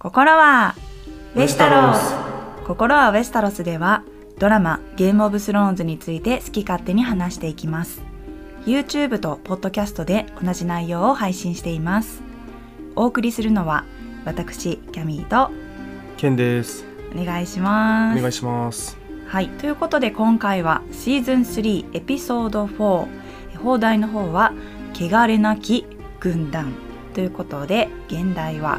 心はウェスタロス。心はウェスタロスではドラマゲームオブスローンズについて好き勝手に話していきます。YouTube と Podcast で同じ内容を配信しています。お送りするのは私キャミーと。ケンです。お願いします。お願いします。はい。ということで今回はシーズン3エピソード4放題の方は汚れなき軍団。ということで現代は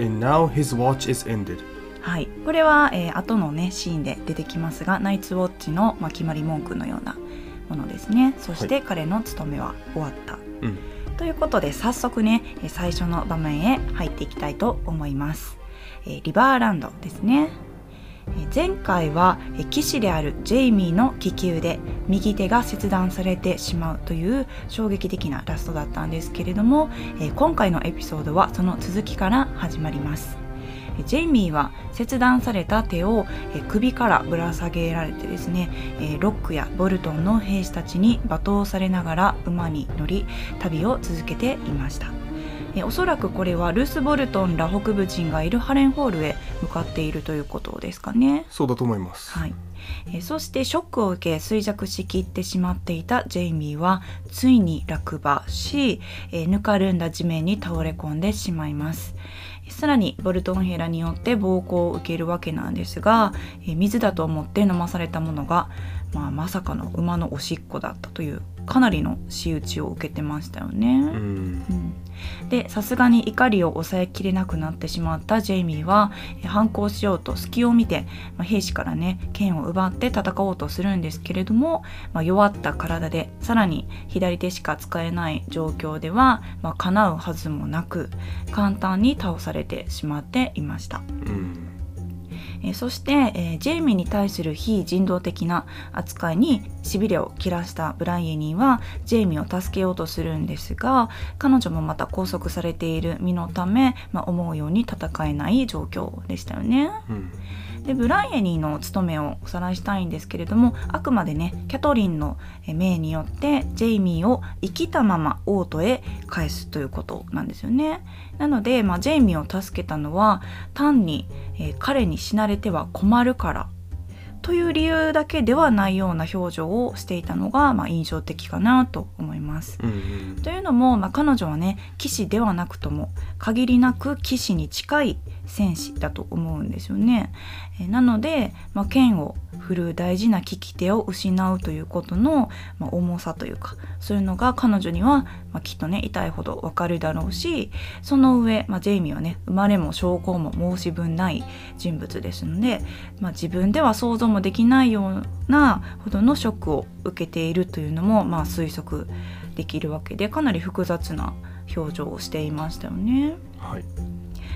And now his watch is ended. はい、これは、えー、後のねシーンで出てきますがナイツウォッチの、まあ、決まり文句のようなものですね。そして彼の務めは終わった、うん。ということで早速ねえー最初の場面へ入っていきたいと思います、えーリバーランドですね。えー前回は騎士であるジェイミーの気球で右手が切断されてしまうという衝撃的なラストだったんですけれども、今回のエピソードはその続きから始まります。ジェイミーは切断された手を首からぶら下げられてですねロックやボルトンの兵士たちに罵倒されながら馬に乗り旅を続けていました。えーおそらくこれはルース・ボルトンら北部人がいるハレンホールへ向かっているということですかね。そうだと思います。はい、えーそしてショックを受け衰弱しきってしまっていたジェイミーはついに落馬し、えーぬかるんだ地面に倒れ込んでしまいます。さらにボルトンヘラによって暴行を受けるわけなんですが、えー水だと思って飲まされたものが、まあ、まさかの馬のおしっこだったというかなりの仕打ちを受けてましたよね。うん。うんでさすがに怒りを抑えきれなくなってしまったジェイミーは反抗しようと隙を見て、まあ兵士からね剣を奪って戦おうとするんですけれども、まあ弱った体でさらに左手しか使えない状況では、まあ叶うはずもなく簡単に倒されてしまっていました。うんえそして、えジェイミーに対する非人道的な扱いにしびれを切らしたブライエニーはジェイミーを助けようとするんですが彼女もまた拘束されている身のため、まあ、思うように戦えない状況でしたよね。うんでブライエニーの務めをおさらいしたいんですけれどもあくまでねキャトリンのえー命によってジェイミーを生きたまま王都へ返すということなんですよね。なので、まあ、ジェイミーを助けたのは単に、えー彼に死なれては困るからという理由だけではないような表情をしていたのが、まあ、印象的かなと思います。うんというのも、まあ、彼女はね騎士ではなくとも限りなく騎士に近い戦士だと思うんですよね。えなので、まあ、剣を振るう大事な利き手を失うということの、まあ、重さというかそういうのが彼女には、まあ、きっとね痛いほどわかるだろうしその上、ま、ジェイミーはね生まれも証拠も申し分ない人物ですので、ま、自分では想像もできないようなほどのショックを受けているというのも、まあ、推測できるわけでかなり複雑な表情をしていましたよね。はい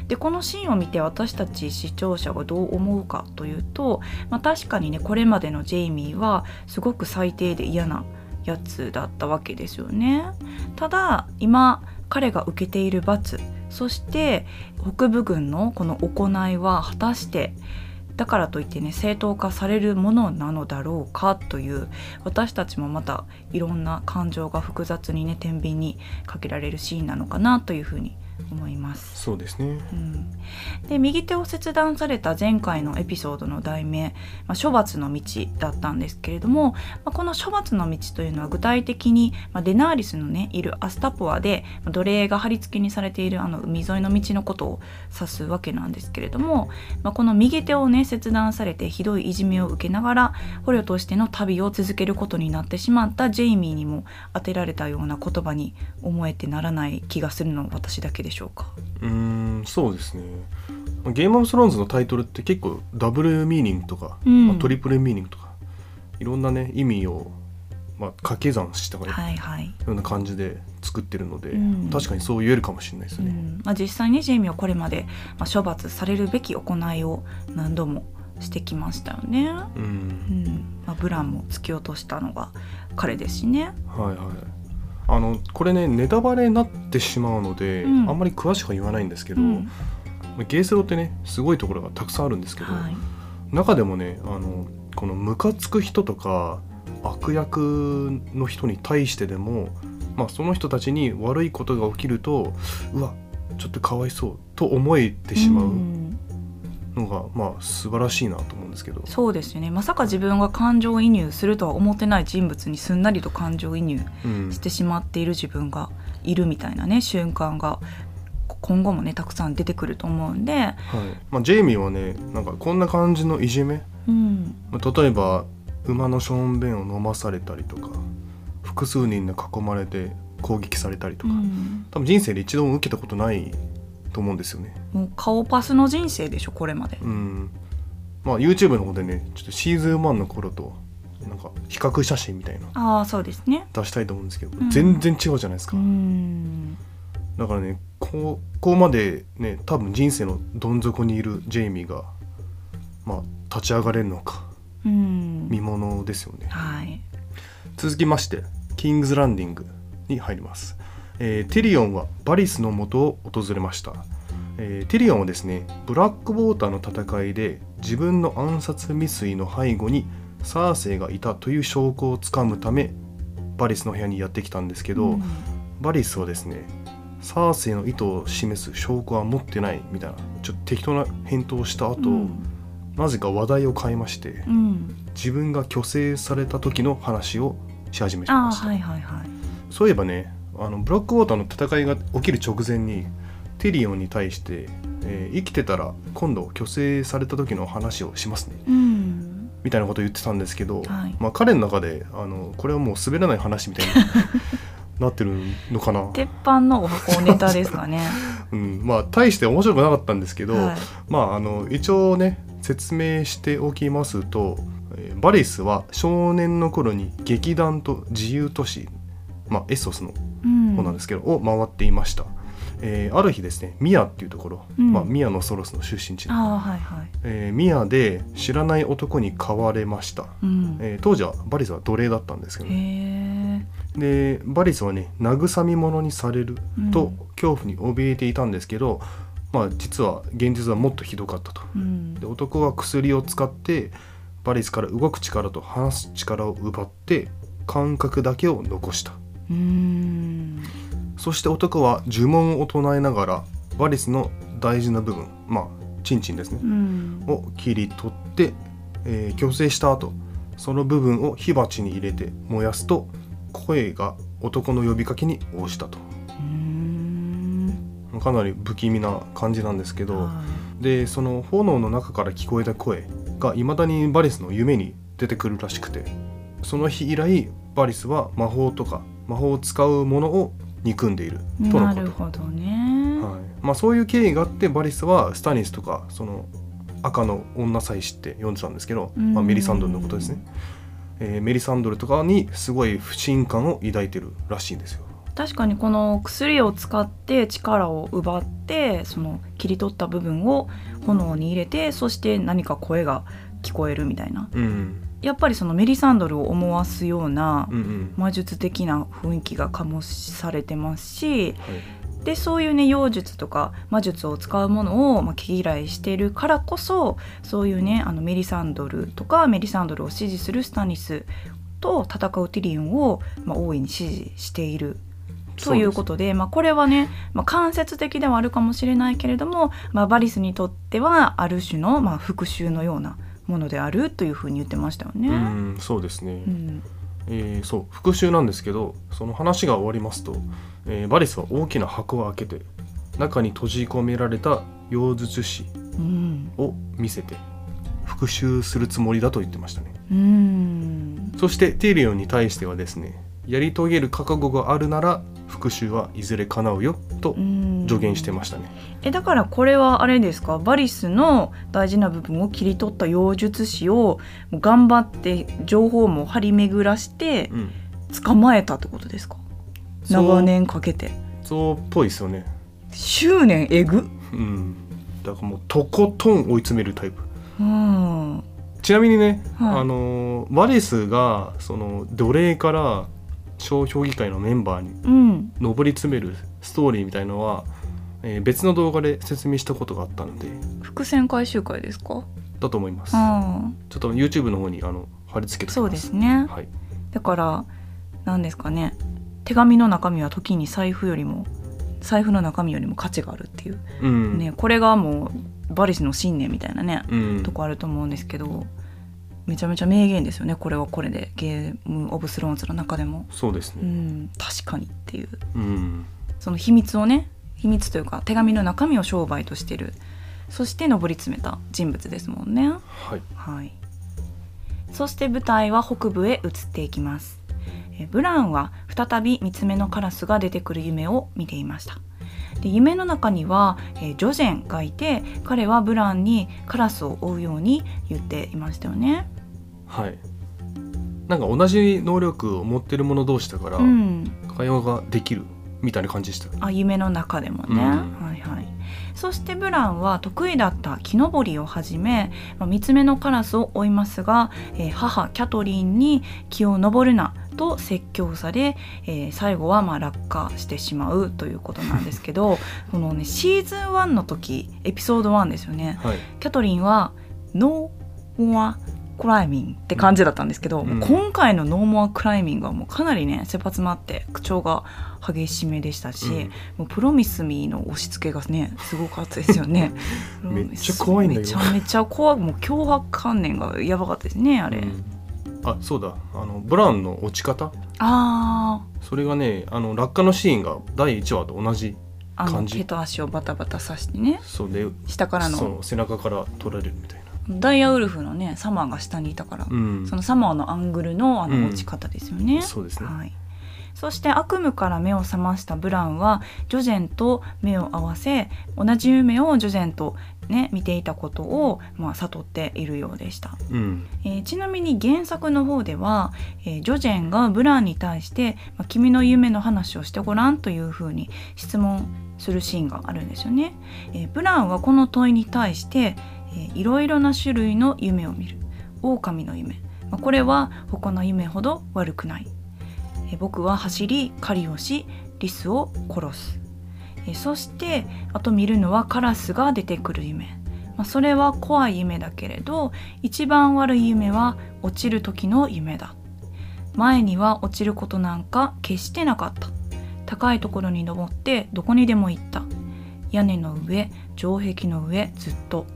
でこのシーンを見て私たち視聴者がどう思うかというと、まあ、確かにねこれまでのジェイミーはすごく最低で嫌なやつだったわけですよね。ただ今彼が受けている罰そして北部軍のこの行いは果たしてだからといってね正当化されるものなのだろうかという私たちもまたいろんな感情が複雑にね天秤にかけられるシーンなのかなというふうに思います。そうですね。うん。で右手を切断された前回のエピソードの題名「まあ、処罰の道」だったんですけれども、まあ、この処罰の道というのは具体的に、まあ、デナーリスのねいるアスタポアでまあ奴隷が貼り付けにされているあの海沿いの道のことを指すわけなんですけれども、まあ、この右手をね切断されてひどいいじめを受けながら捕虜としての旅を続けることになってしまったジェイミーにも当てられたような言葉に思えてならない気がするのは私だけでしょうか？うーんそうですね。ゲームオブスローンズのタイトルって結構ダブルミーニングとか、うん。まあトリプルミーニングとかいろんなね意味を、まあ、掛け算したよはいはい、うな感じで作ってるので、うん。確かにそう言えるかもしれないですね、うん。まあ、実際にジェイミーはこれまで、まあ、処罰されるべき行いを何度もしてきましたよね。うん。うん。まあ、ブランも突き落としたのが彼ですしね。はいはいあのこれねネタバレになってしまうので、うん。あんまり詳しくは言わないんですけど、うん。ゲーセロってねすごいところがたくさんあるんですけど、はい。中でもねあのこのムカつく人とか悪役の人に対してでも、まあ、その人たちに悪いことが起きるとうわちょっとかわいそうと思えてしまう、んのがまあ素晴らしいなと思うんですけど。そうですよね。まさか自分が感情移入するとは思ってない人物にすんなりと感情移入うん。してしまっている自分がいるみたいなね瞬間が今後もねたくさん出てくると思うんで、はい。まあ、ジェイミーはねなんかこんな感じのいじめ、うん、まあ、例えば馬のしょんべんを飲まされたりとか複数人で囲まれて攻撃されたりとか、うん。多分人生で一度も受けたことないと思うんですよね。もう顔パスの人生でしょこれまで。うんまあ、YouTube の方でねちょっとシーズン1の頃となんか比較写真みたいなああそうですね。出したいと思うんですけど、うん全然違うじゃないですか、うんだからねここまでね多分人生のどん底にいるジェイミーがまあ立ち上がれるのかうん見ものですよねはい。続きましてキングズランディングに入ります、えーテリオンはバリスの元を訪れました、えーテリオンはですねブラックウォーターの戦いで自分の暗殺未遂の背後にサーセイがいたという証拠をつかむためバリスの部屋にやってきたんですけど、うん。バリスはですねサーセイの意図を示す証拠は持ってないみたいなちょっと適当な返答をした後、うん。なぜか話題を変えましてうん、自分が虚勢された時の話をし始めました、はいはいはい。そういえばねあのブラックウォーターの戦いが起きる直前にテリオンに対して、えー生きてたら今度虚勢された時の話をしますね。うん。みたいなことを言ってたんですけど、はい。まあ、彼の中であのこれはもう滑らない話みたいに なってるのかな、鉄板のお箱ネタですかね。うん、まあ大して面白くなかったんですけど、はい。まああの一応ね説明しておきますと、えーバリスは少年の頃に劇団と自由都市、まあ、エソスのうん。方なんですけど、を回っていました、えーある日ですねミアっていうところ、うん。まあ、ミアのソロスの出身地、ああはいはい。えーミアで知らない男に飼われました、うん、えー当時はバリスは奴隷だったんですけど、へね、え。でバリスはね慰み者にされるとうん。恐怖に怯えていたんですけど、まあ実は現実はもっとひどかったと。うん。で男は薬を使ってバリスから動く力と話す力を奪って感覚だけを残した。うんそして男は呪文を唱えながらバリスの大事な部分まあチンチンですね。うん。を切り取って、えー虚勢した後その部分を火鉢に入れて燃やすと声が男の呼びかけに応じたと。うん。かなり不気味な感じなんですけど、はでその炎の中から聞こえた声がいまだにバリスの夢に出てくるらしくてその日以来バリスは魔法とか魔法を使うものを憎んでいる。いとのこと。なるほどね。はい。まあ、そういう経緯があってバリスはスタニスとかその赤の女祭司って呼んでたんですけど、まあ、メリサンドルのことですね、えーメリサンドルとかにすごい不信感を抱いてるらしいんですよ。確かにこの薬を使って力を奪ってその切り取った部分を炎に入れてそして何か声が聞こえるみたいな。うんやっぱりそのメリサンドルを思わすような魔術的な雰囲気が醸されてますしはい。でそういうね妖術とか魔術を使うものを、まあ、毛嫌いしているからこそそういうねあのメリサンドルとかメリサンドルを支持するスタニスと戦うティリオンを、まあ、大いに支持しているということでまあ、これはね、まあ、間接的ではあるかもしれないけれども、まあ、バリスにとってはある種の、まあ、復讐のようなものであるというふうに言ってましたよね。うんそうですね、うん。えーそう復讐なんですけどその話が終わりますと、えーバリスは大きな箱を開けて中に閉じ込められた妖術師うん。を見せて復讐するつもりだと言ってましたね。うん。そしてティリオンに対してはですねやり遂げる覚悟があるなら復讐はいずれ叶うよとうん。助言してましたね。えだからこれはあれですか？バリスの大事な部分を切り取った妖術師を頑張って情報も張り巡らしてうん。捕まえたってことですか？そう。長年かけて。そうっぽいですよね。執念えぐ？うん。だからもうとことん追い詰めるタイプ。うん。ちなみにね、はい。あのバリスがその奴隷から小評議会のメンバーにうん。上り詰めるストーリーみたいのは、えー別の動画で説明したことがあったので伏線回収会ですか？だと思います。あちょっと YouTube の方にあの貼り付けてそうですね。はい、だから何ですかね。手紙の中身は時に財布よりも財布の中身よりも価値があるっていう。うん。ね、これがもうバリスの信念みたいなね、うん。とこあると思うんですけどめちゃめちゃ名言ですよね。これはこれでゲーム・オブ・スローンズの中でも、そうですね。うん、確かにっていう。うん。その秘密をね秘密というか手紙の中身を商売としてる。そして上り詰めた人物ですもんね。はい。はい、そして舞台は北部へ移っていきます。えブラウンは再び三つ目のカラスが出てくる夢を見ていました。で夢の中には、えージョジェンがいて彼はブラウンにカラスを追うように言っていましたよねはい。なんか同じ能力を持ってる者同士だから、うん。会話ができるみたいな感じでしたあ夢の中でもね、うん。はいはい。そしてブランは得意だった木登りを始め、まあ、3つ目のカラスを追いますが、えー母キャトリンに木を登るなと説教され、えー最後はまあ落下してしまうということなんですけど このねシーズン1の時エピソード1ですよね。はい。キャトリンは「ノーモアクライミング」って感じだったんですけど、うん。今回の「ノーモアクライミング」はもうかなりね切羽詰まって口調が激しめでしたし、うん。もうプロミスミーの押し付けがねすごかったですよね。めっちゃ怖いんだよめちゃめちゃ怖い。もう脅迫観念がやばかったですねあれ、うん。あそうだ。あのブラウンの落ち方？あそれがねあの落下のシーンが第1話と同じああの感じ手と足をバタバタさしてね。そうで下からの。そう背中から取られるみたいなダイヤウルフのねサマーが下にいたから、うん。そのサマーのアングルのあうんの落ち方ですよね、そうですね。はい、そして悪夢から目を覚ましたブラウンはジョジェンと目を合わせ同じ夢をジョジェンと、ね、見ていたことを、まあ、悟っているようでした、うん。えーちなみに原作の方では、えージョジェンがブラウンに対して「まあ、君の夢の話をしてごらん」というふうに質問するシーンがあるんですよね、えーブラウンはこの問いに対して、えーいろいろな種類の夢を見る。狼の夢、まあこれは他の夢ほど悪くない。えー僕は走り狩りをしリスを殺す。えーそしてあと見るのはカラスが出てくる夢、まあ、それは怖い夢だけれど一番悪い夢は落ちる時の夢だ。前には落ちることなんか決してなかった。高いところに登ってどこにでも行った。屋根の上城壁の上ずっと。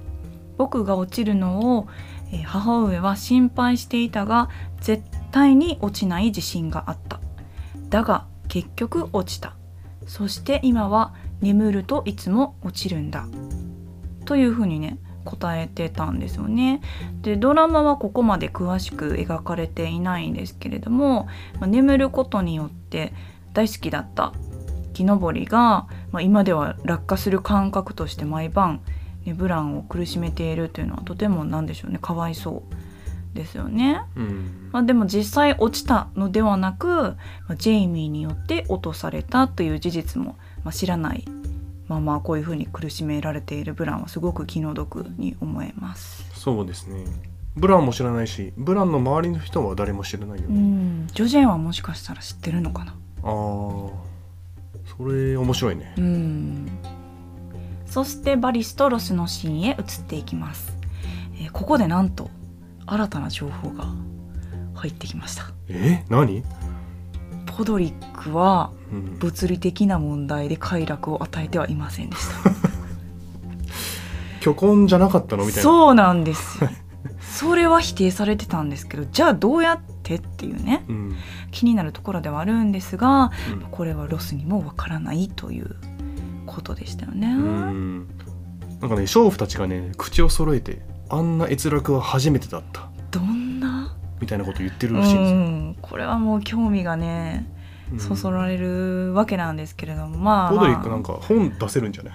僕が落ちるのを、えー母上は心配していたが絶対に落ちない自信があった。だが結局落ちた。そして今は眠るといつも落ちるんだ。というふうにね答えてたんですよね。でドラマはここまで詳しく描かれていないんですけれども、まあ眠ることによって大好きだった木登りが、まあ、今では落下する感覚として毎晩、ね、ブランを苦しめているというのはとてもなんでしょうねかわいそうですよね。うんまあ、でも実際落ちたのではなく、まあジェイミーによって落とされたという事実も、まあ、知らないままこういうふうに苦しめられているブランはすごく気の毒に思えます。そうですねブランも知らないしブランの周りの人は誰も知らないようね、ん、ジョジェンはもしかしたら知ってるのかな。あーそれ面白いねうん。そしてバリスとロスのシーンへ移っていきます。えーここでなんと新たな情報が入ってきました。え？何、ポドリックはうん、物理的な問題で快楽を与えてはいませんでした。虚婚じゃなかったの？みたいなそうなんですよ。それは否定されてたんですけどじゃあどうやってっていうねう、ん気になるところではあるんですがうんこれはロスにもわからないということでしたよね。うん。なんかね娼婦たちがね口を揃えてあんな閲楽は初めてだったどんな？みたいなこと言ってるうらしいんですよ、ん。これはもう興味がねうん。そそられるわけなんですけれども。まあ、ポドリックなんか本出せるんじゃない？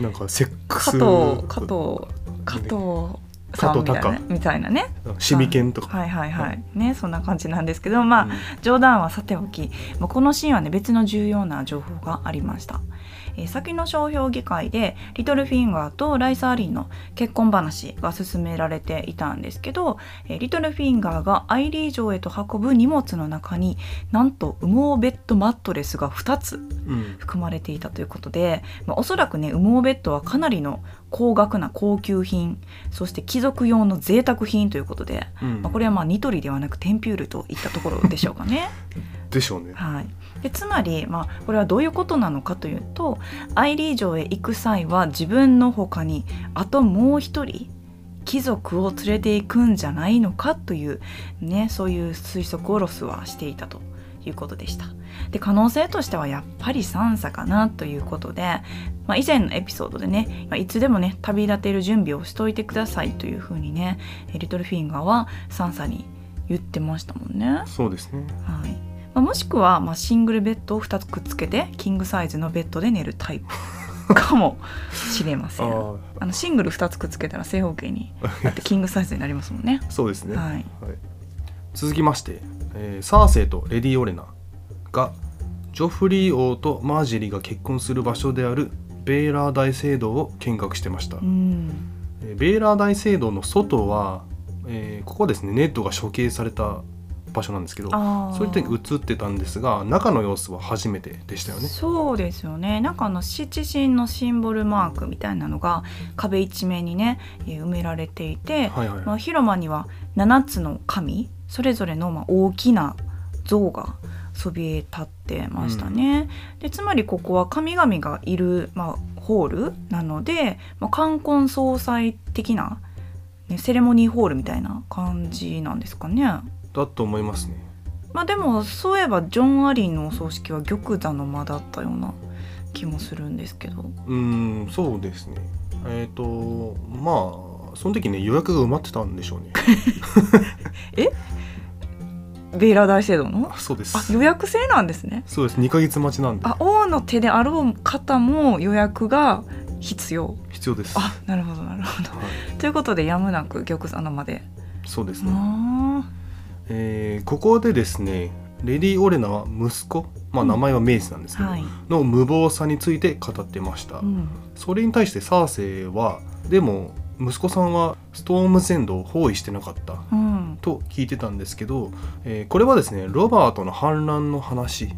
なんかセックス。加藤加藤加藤さんみたいなねみたいなね。シミケンとか、はいはいはい、ねそんな感じなんですけどまあ、うん。冗談はさておきまあこのシーンはね別の重要な情報がありました、えー先の商標議会でリトルフィンガーとライサーリンの結婚話が進められていたんですけど、えーリトルフィンガーがアイリー城へと運ぶ荷物の中になんと羽毛ベッドマットレスが2つうん含まれていたということで、まあ、おそらくね羽毛ベッドはかなりの高額な高級品そして貴族用の贅沢品ということで、うんまあ、これはまあニトリではなくテンピュールといったところでしょうかね。でしょうね。はい、でつまり、まあ、これはどういうことなのかというとアイリー城へ行く際は自分の他にあともう一人貴族を連れていくんじゃないのかという、ね、そういう推測をロスはしていたということでした。で可能性としてはやっぱりサンサかなということで、まあ、以前のエピソードでね、まあ、いつでもね旅立てる準備をしといてくださいというふうにねリトルフィンガーはサンサに言ってましたもんね。そうですね。はいまあ、もしくは、まあ、シングルベッドを2つくっつけてキングサイズのベッドで寝るタイプ。かもしれませんああのシングル2つくっつけたら正方形になってキングサイズになりますもんね。あ、そうですね。はい。続きまして、えーサーセイとレディ・オレナがジョフリー王とマージェリーが結婚する場所であるベーラー大聖堂を見学してました、うん。えーベーラー大聖堂の外は、えーここはですねネットが処刑された場所なんですけどそういったに映ってたんですが中の様子は初めてでしたよね。そうですよね。なんかあの七神のシンボルマークみたいなのが壁一面にねえー埋められていて、はいはい、まあ、広間には7つの神それぞれのまあ大きな像がそびえ立ってましたね。でつまりここは神々がいる、まあ、ホールなので、まあ、冠婚葬祭的な、ね、セレモニーホールみたいな感じなんですかね。だと思いますね。まあでもそういえばジョン・アリーのお葬式は玉座の間だったような気もするんですけど。うーんそうですね。えっ、とまあその時ね予約が埋まってたんでしょうね。ベイラー大聖堂の？あそうです。あ予約制なんですね。そうです。2ヶ月待ちなんで。あ王の手であろう方も予約が必要。必要です。あなるほどなるほど。はい、ということでやむなく玉座の間で。そうですね、あえーここでですねレディ・オレナは息子、まあ、うん。名前はメイスなんですけど、はい、の無謀さについて語ってました、うん、それに対してサーセイはでも息子さんはストームゼンドを包囲してなかったうん、と聞いてたんですけど、えーこれはですねロバートの反乱の話で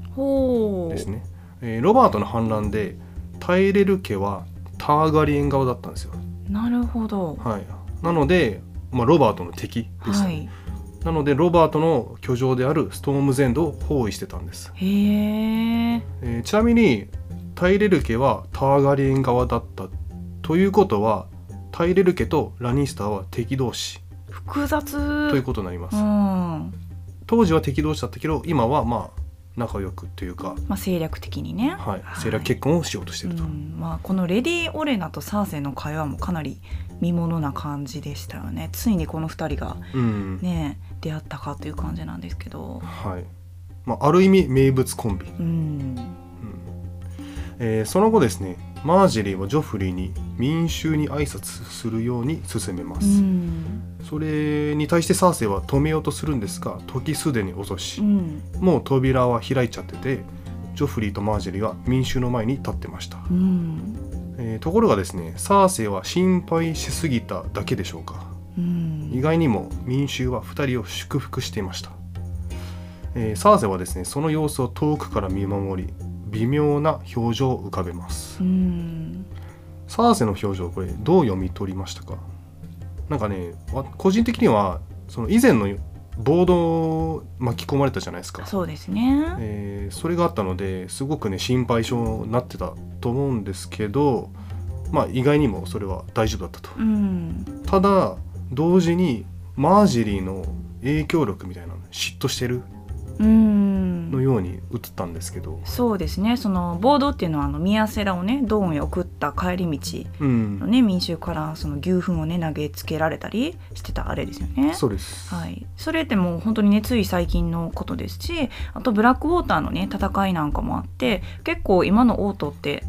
すね、えーロバートの反乱でタイレル家はターガリエン側だったんですよ。なるほど。はい。なので、まあ、ロバートの敵です、はいなのでロバートの居城であるストームゼンドを包囲してたんです、へええーちなみにタイレル家はターガリエン側だったということはタイレル家とラニスターは敵同士。複雑。ということになります、うん。ま当時は敵同士だったけど今はまあ仲良くというか、あ、政略的にね、はい、はい。政略結婚をしようとしてると、うん。まあ、このレディ・オレナとサーセイの会話もかなり見ものな感じでしたよね。ついにこの2人がうん。ね出会ったかという感じなんですけど。はい。まあ、ある意味名物コンビ、うん。うん。えーその後ですねマージェリーはジョフリーに民衆に挨拶するように進めまうす、ん。それに対してサーセイは止めようとするんですが時すでに遅し、うん。もう扉は開いちゃっててジョフリーとマージェリーは民衆の前に立ってました、うん。えーところがですねサーセイは心配しすぎただけでしょうか。うん。意外にも民衆は2人を祝福していました、えーサーセはですねその様子を遠くから見守り微妙な表情を浮かべます。うん。サーセの表情これどう読み取りましたか？なんかねわ個人的にはその以前のボード巻き込まれたじゃないですか。そうですね。えーそれがあったのですごくね心配性になってたと思うんですけどまあ意外にもそれは大丈夫だったと。うん。ただ同時にマージェリーの影響力みたいなの嫉妬してる。うんのように映ったんですけど、そうですね。そのボードっていうのはあのミヤセラをねドーンへ送った帰り道うん。のね民衆からその牛糞をね投げつけられたりしてたあれですよね。そうです、はい、それってもう本当にねつい最近のことですしあとブラックウォーターのね戦いなんかもあって結構今のオートって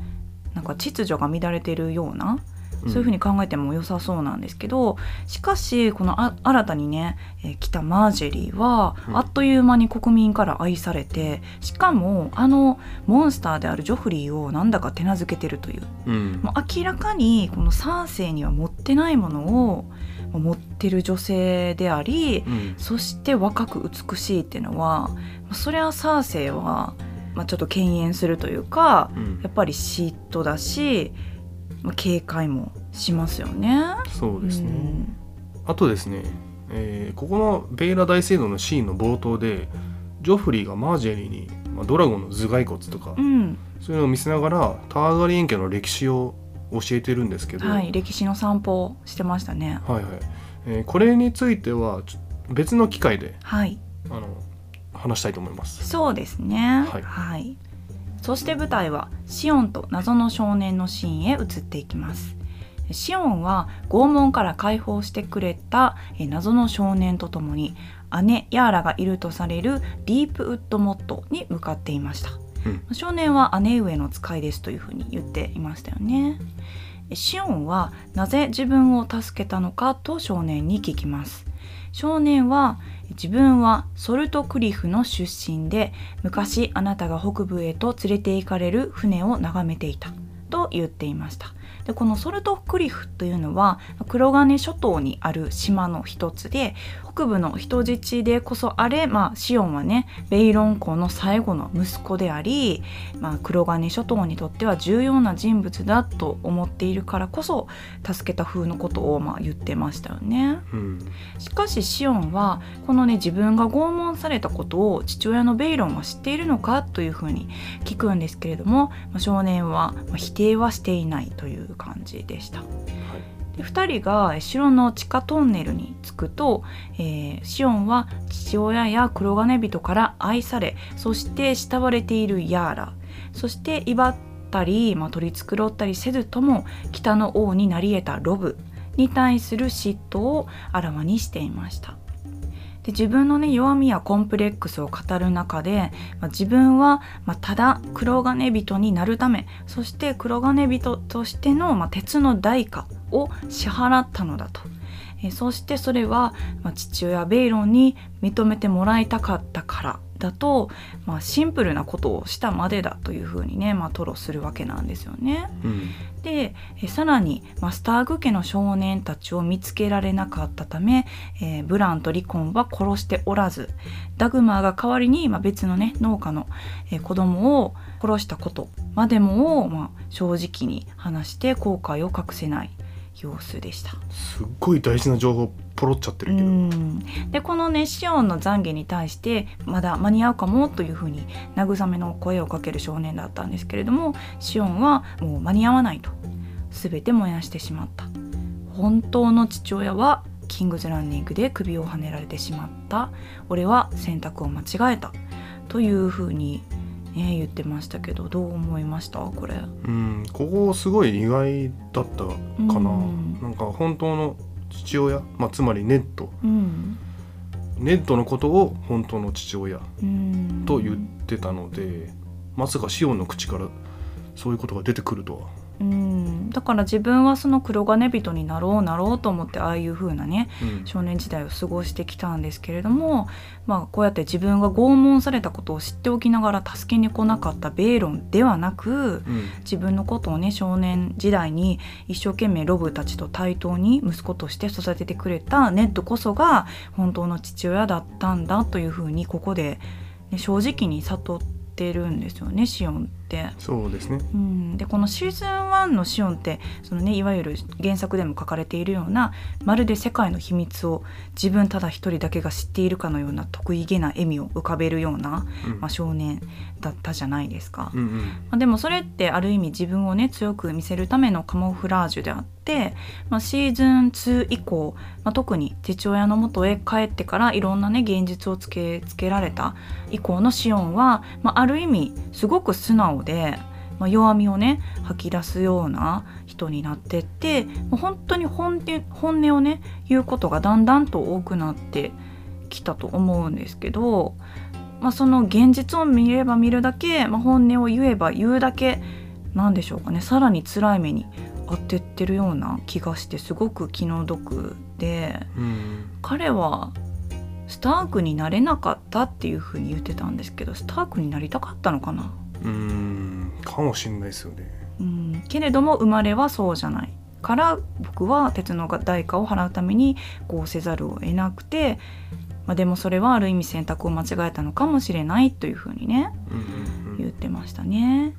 なんか秩序が乱れてるようなそういうふうに考えても良さそうなんですけど、しかしこのあ新たにね、えー来たマージェリーは、うん。あっという間に国民から愛されてしかもあのモンスターであるジョフリーをなんだか手なずけてるという。うん。もう明らかにこのサーセイには持ってないものを持ってる女性でありうん。そして若く美しいっていうのはそれはサーセイは、まあ、ちょっと敬遠するというかうん。やっぱり嫉妬だし、まあ、警戒もしますよね。そうですね、うん。あとですね、えーここのベイラ大聖堂のシーンの冒頭でジョフリーがマージェリーに、まあ、ドラゴンの頭蓋骨とか、うん。そういうのを見せながらターガリエン家の歴史を教えてるんですけど、はい歴史の散歩をしてましたね。はいはい。えーこれについては別の機会ではい。あの話したいと思います。そうですね。はいそして舞台はシオンと謎の少年のシーンへ移っていきます。シオンは拷問から解放してくれたえー謎の少年とともに姉ヤーラがいるとされるディープウッドモットに向かっていました。うん。少年は姉上の使いですというふうに言っていましたよね。シオンはなぜ自分を助けたのかと少年に聞きます。少年は自分はソルトクリフの出身で昔あなたが北部へと連れて行かれる船を眺めていたと言っていました。でこのソルトクリフというのは黒金諸島にある島の一つで北部の人質でこそあれ、まあ、シオンはねベイロン公の最後の息子であり、まあ、黒金諸島にとっては重要な人物だと思っているからこそ助けた風のことをまあ言ってましたよね。うんしかしシオンはこのね自分が拷問されたことを父親のベイロンは知っているのかというふうに聞くんですけれどもまあ少年はまあ否定はしていないという感じでした。で2人が城の地下トンネルに着くと、えーシオンは父親や黒金人から愛されそして慕われているヤーラそして威張ったり、まあ、取り繕ったりせずとも北の王になり得たロブに対する嫉妬をあらわにしていました。で自分のね弱みやコンプレックスを語る中で、まあ自分は、まあただ黒金人になるためそして黒金人としての、まあ鉄の代価を支払ったのだと。えーそしてそれは、まあ父親ベイロンに認めてもらいたかったからだと、まあ、シンプルなことをしたまでだというふうにね、まあ、吐露するわけなんですよね。うんでえさらにマスターグ家の少年たちを見つけられなかったため、えーブランとリコンは殺しておらずダグマーが代わりに、まあ、別のね農家の、えー子供を殺したことまでもを、まあ、正直に話して後悔を隠せない様子でした。すっごい大事な情報ポロっちゃってるけど、うん。でこのねシオンの懺悔に対してまだ間に合うかもというふうに慰めの声をかける少年だったんですけれどもシオンはもう間に合わないと全て燃やしてしまった。本当の父親はキングズランニングで首をはねられてしまった。俺は選択を間違えた。というふうに、ね、言ってましたけどどう思いました？これ。うん、ここすごい意外だったかな、うん。なんか本当の父親、まあ、つまりネット。うん。ネットのことを本当の父親うん。と言ってたので、まさかシオンの口からそういうことが出てくるとはうん、だから自分はその黒金人になろうなろうと思ってああいう風なねうん。少年時代を過ごしてきたんですけれども、まあ、こうやって自分が拷問されたことを知っておきながら助けに来なかったベイロンではなくうん。自分のことをね少年時代に一生懸命ロブたちと対等に息子として育ててくれたネットこそが本当の父親だったんだという風にここで、ね、正直に悟ってるんですよねシオンって。そうですね。うん、でこのシーズン1のシオンってその、ね、いわゆる原作でも書かれているようなまるで世界の秘密を自分ただ一人だけが知っているかのような得意げな笑みを浮かべるような、うん。まあ、少年だったじゃないですか。うんうんまあ、でもそれってある意味自分をね強く見せるためのカモフラージュであって、まあ、シーズン2以降、まあ、特に父親の元へ帰ってからいろんなね現実をつけつけられた以降のシオンは、まあ、ある意味すごく素直で、まあ、弱みをね吐き出すような人になってってもう本当に本音本音をね言うことがだんだんと多くなってきたと思うんですけど、まあ、その現実を見れば見るだけ、まあ、本音を言えば言うだけなんでしょうかね。さらに辛い目に当てってるような気がしてすごく気の毒でうん。彼はスタークになれなかったっていうふうに言ってたんですけどスタークになりたかったのかな。うん。かもしんないですよね。うん。けれども生まれはそうじゃない。から僕は鉄の代価を払うためにこうせざるを得なくて、まあ、でもそれはある意味選択を間違えたのかもしれないというふうにね言ってましたね。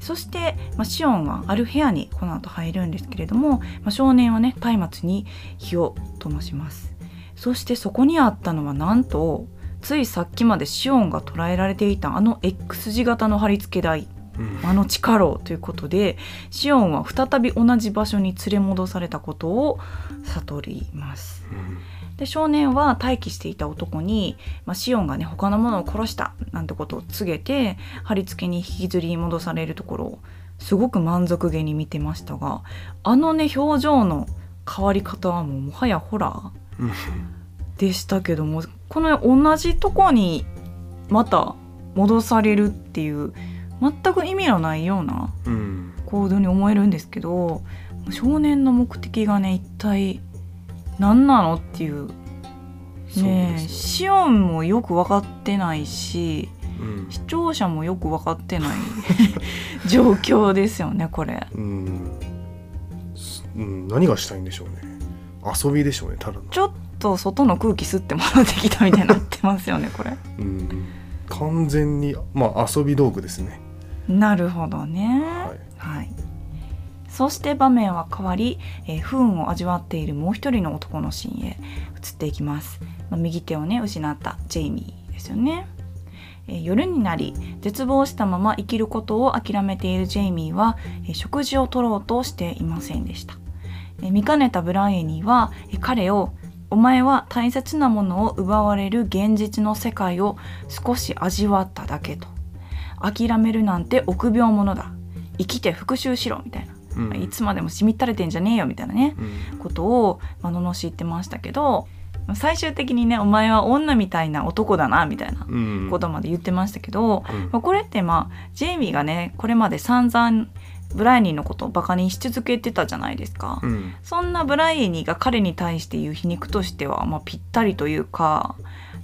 そして、まあ、シオンはある部屋にこの後入るんですけれども、まあ、少年はね松明に火を灯しますそしてそこにあったのはなんとついさっきまでシオンが捉えられていたあの X 字型の貼り付け台うんあの力をということでシオンは再び同じ場所に連れ戻されたことを悟ります。うんで少年は待機していた男に、まあ、シオンがね他の者を殺したなんてことを告げて貼り付けに引きずり戻されるところをすごく満足げに見てましたがあのね表情の変わり方はもうもはやホラーうん。でしたけどもこの同じとこにまた戻されるっていう全く意味のないようなうん。行動に思えるんですけど少年の目的がね一体何なのっていう。ね。えシオンもよく分かってないしうん。視聴者もよく分かってない。状況ですよねこれ。うん。すうん。何がしたいんでしょうね。遊びでしょうねただの。ちょっと外の空気吸って戻ってきたみたいになってますよねこれ。うん。完全にまあ遊び道具ですね。なるほどね。はい。はい、そして場面は変わり、えー不運を味わっているもう一人の男のシーンへ移っていきます、まあ右手をね失ったジェイミーですよね、え夜になり絶望したまま生きることを諦めているジェイミーは、え食事を取ろうとしていませんでした、え見かねたブライエニーは、え彼をお前は大切なものを奪われる現実の世界を少し味わっただけと。諦めるなんて臆病者だ。生きて復讐しろみたいな、うん。いつまでもしみったれてんじゃねえよみたいなねうん。ことを、まあ、罵ってましたけど最終的にね「お前は女みたいな男だな」みたいなうん。ことまで言ってましたけど、うん。まあ、これってまあジェイミーがねこれまで散々ブライニーのことをバカにし続けてたじゃないですか。うん。そんなブライエニーが彼に対して言う皮肉としては、まあ、ぴったりというか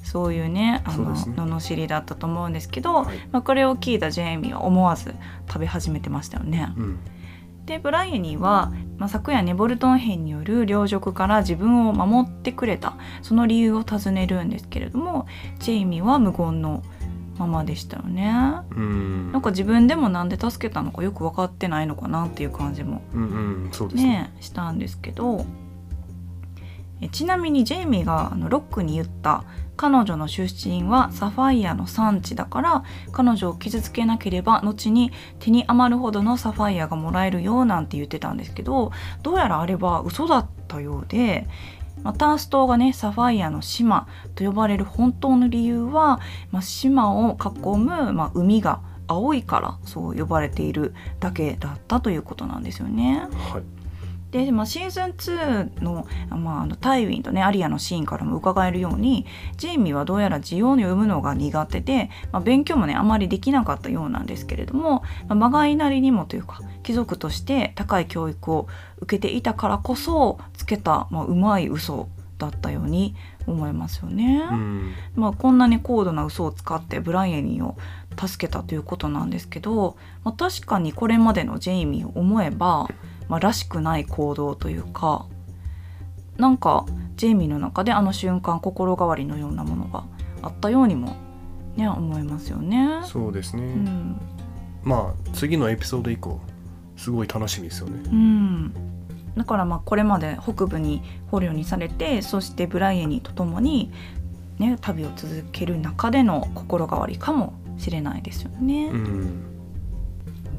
そういうねあのね。罵りだったと思うんですけど、はい。まあ、これを聞いたジェイミーは思わず食べ始めてましたよね。うんでブライエニーは、まあ、昨夜ネボルトン兵による領辱から自分を守ってくれた。その理由を尋ねるんですけれどもジェイミーは無言のままでしたよね。うん。なんか自分でもなんで助けたのかよく分かってないのかなっていう感じもうんうんそうですね。ねしたんですけど。えちなみにジェイミーがあのロックに言った彼女の出身はサファイアの産地だから彼女を傷つけなければ後に手に余るほどのサファイアがもらえるよなんて言ってたんですけどどうやらあれは嘘だったようで、まあ、タース島がねサファイアの島と呼ばれる本当の理由は、まあ、島を囲む、まあ、海が青いからそう呼ばれているだけだったということなんですよね。はいで、まあ、シーズン2の,、まあ、あのタイウィンとねアリアのシーンからも伺えるようにジェイミーはどうやら字を読むのが苦手で、まあ、勉強もねあまりできなかったようなんですけれども、まあ、まがいなりにもというか貴族として高い教育を受けていたからこそつけた、まあ、うまい嘘だったように思いますよね。うんまあ、こんなに高度な嘘を使ってブライエニーを助けたということなんですけど、まあ、確かにこれまでのジェイミーを思えば、まあ、らしくない行動というかなんかジェイミーの中であの瞬間心変わりのようなものがあったようにも、ね、思いますよね。そうですね、うん。まあ次のエピソード以降すごい楽しみですよね。うん、だからまあこれまで北部に捕虜にされてそしてブライエニーと共に、ね、旅を続ける中での心変わりかもしれないですよね。うん。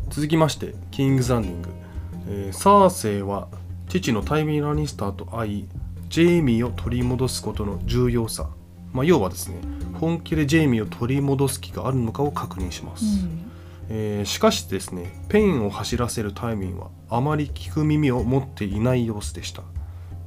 続きましてキングズ・ランディング、えーサーセイは父のタイミー・ラニスターと会いジェイミーを取り戻すことの重要さ、まあ、要はですね本気でジェイミーを取り戻す気があるのかを確認します、うん。えーしかしですねペンを走らせるタイミンはあまり聞く耳を持っていない様子でした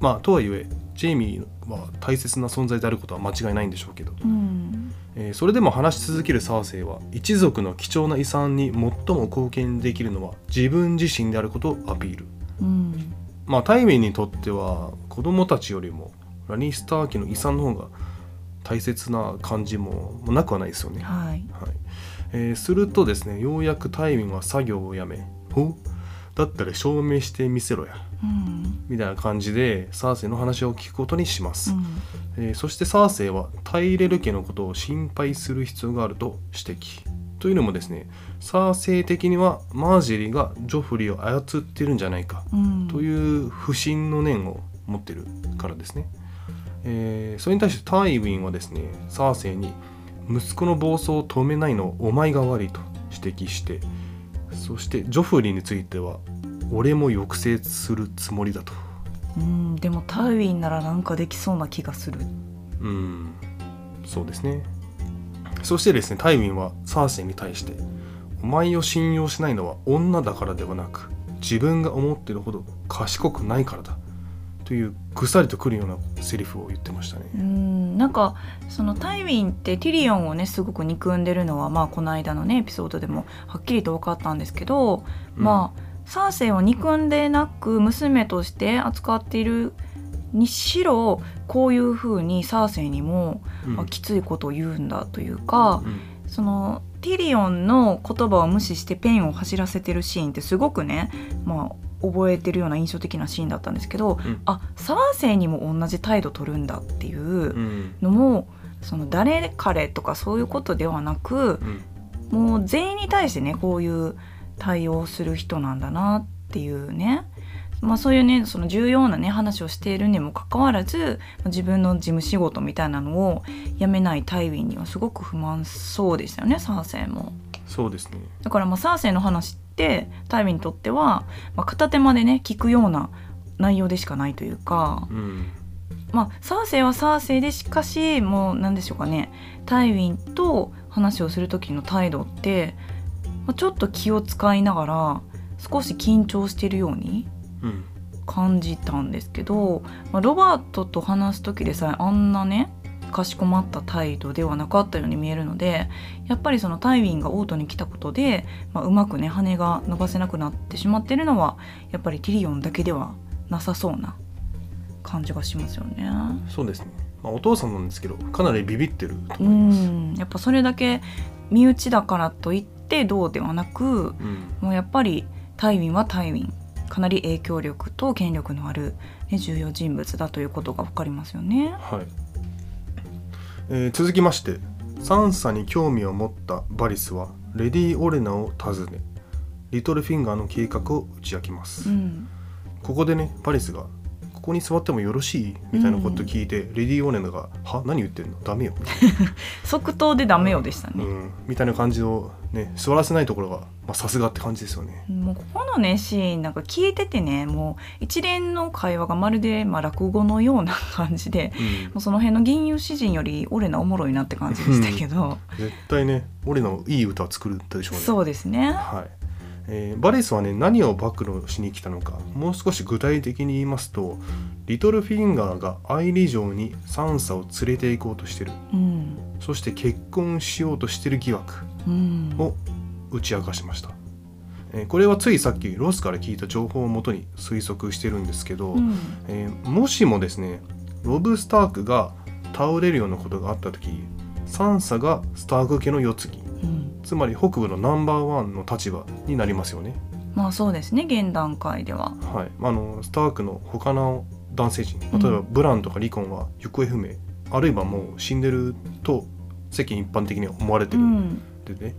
まあとはいえジェイミーは大切な存在であることは間違いないんでしょうけど、うん。えーそれでも話し続けるサーセイは一族の貴重な遺産に最も貢献できるのは自分自身であることをアピール。うん。まあタイミンにとっては子供たちよりもラニスター家の遺産の方が大切な感じもなくはないですよね。はい。はい。えーするとですねようやくタイミンは作業をやめ「ほだったら証明してみせろや。うん」みたいな感じでサーセイの話を聞くことにします、うん。えーそしてサーセイはタイレル家のことを心配する必要があると指摘。というのもですねサーセイ的にはマージェリがジョフリーを操ってるんじゃないか。うん。という不信の念を持ってるからですね、えーそれに対してタイウィンはですねサーセイに息子の暴走を止めないのはお前が悪いと指摘してそしてジョフリーについては俺も抑制するつもりだと。うんでもタイウィンならなんかできそうな気がする。うんそうですね。そしてですねタイウィンはサーセイに対してお前を信用しないのは女だからではなく自分が思っているほど賢くないからだというぐさりとくるようなセリフを言ってましたね。うんなんかそのタイウィンってティリオンをねすごく憎んでるのはまあこの間のねエピソードでもはっきりと分かったんですけど、まあサーセイを憎んでなく娘として扱っているにしろこういうふうにサーセイにも、きついことを言うんだというか、うん。そのティリオンの言葉を無視してペンを走らせてるシーンってすごくね、まあ、覚えてるような印象的なシーンだったんですけど、うん。あサーセイにも同じ態度取るんだっていううん。のも、その誰彼とかそういうことではなくうん。もう全員に対してねこういう対応をする人なんだなっていうね。まあ、そういうねその重要なね話をしているにもかかわらずまあ自分の事務仕事みたいなのをやめないタイウィンにはすごく不満そうでしたよねサーセイも。そうですねだからまあサーセイの話ってタイウィンにとっては、まあ、片手までね聞くような内容でしかないというか、うんまあ、サーセイはサーセイでしかしもう何でしょうかねタイウィンと話をする時の態度って、まあ、ちょっと気を使いながら少し緊張してるようにうん。感じたんですけど、まあ、ロバートと話す時でさえあんなねかしこまった態度ではなかったように見えるのでやっぱりそのタイウィンがオートに来たことで、まあ、うまくね羽が伸ばせなくなってしまってるのはやっぱりティリオンだけではなさそうな感じがしますよね。そうですね、まあ、お父さんなんですけどかなりビビってるとう思います。ん。やっぱそれだけ身内だからといってどうではなくうん。もうやっぱりタイウィンはタイウィンかなり影響力と権力のある、ね、重要人物だということが分かりますよね。はい、えー続きましてサンサに興味を持ったバリスはレディ・オレナを訪ねリトルフィンガーの計画を打ち明けます、うん。ここでねバリスが「ここに座ってもよろしい?」みたいなことを聞いて、レディ・オレナが「は？何言ってんの？ダメよ」即答でダメよでしたね。うん、みたいな感じをね座らせないところがまあさすがって感じですよね。もうここのねシーンなんか聞いててねもう一連の会話がまるでまあ落語のような感じでうん。もうその辺の銀融詩人より俺なおもろいなって感じでしたけど、絶対ね俺のいい歌を作るでしょうね。そうですね。はい。えーバレスはね何を暴露しに来たのかもう少し具体的に言いますとリトルフィンガーがアイリ城にサンサを連れて行こうとしてる。うん。そして結婚しようとしてる疑惑。うんを打ち明かしました、えーこれはついさっきロスから聞いた情報をもとに推測してるんですけど、うん。えーもしもですねロブ・スタークが倒れるようなことがあった時サンサがスターク家の世継ぎうん。つまり北部のナンバーワンの立場になりますよね。まあそうですね現段階では。はい、あのスタークの他の男性陣例えばブランとかリコンは行方不明、あるいはもう死んでると世間一般的には思われてる。んうんでね、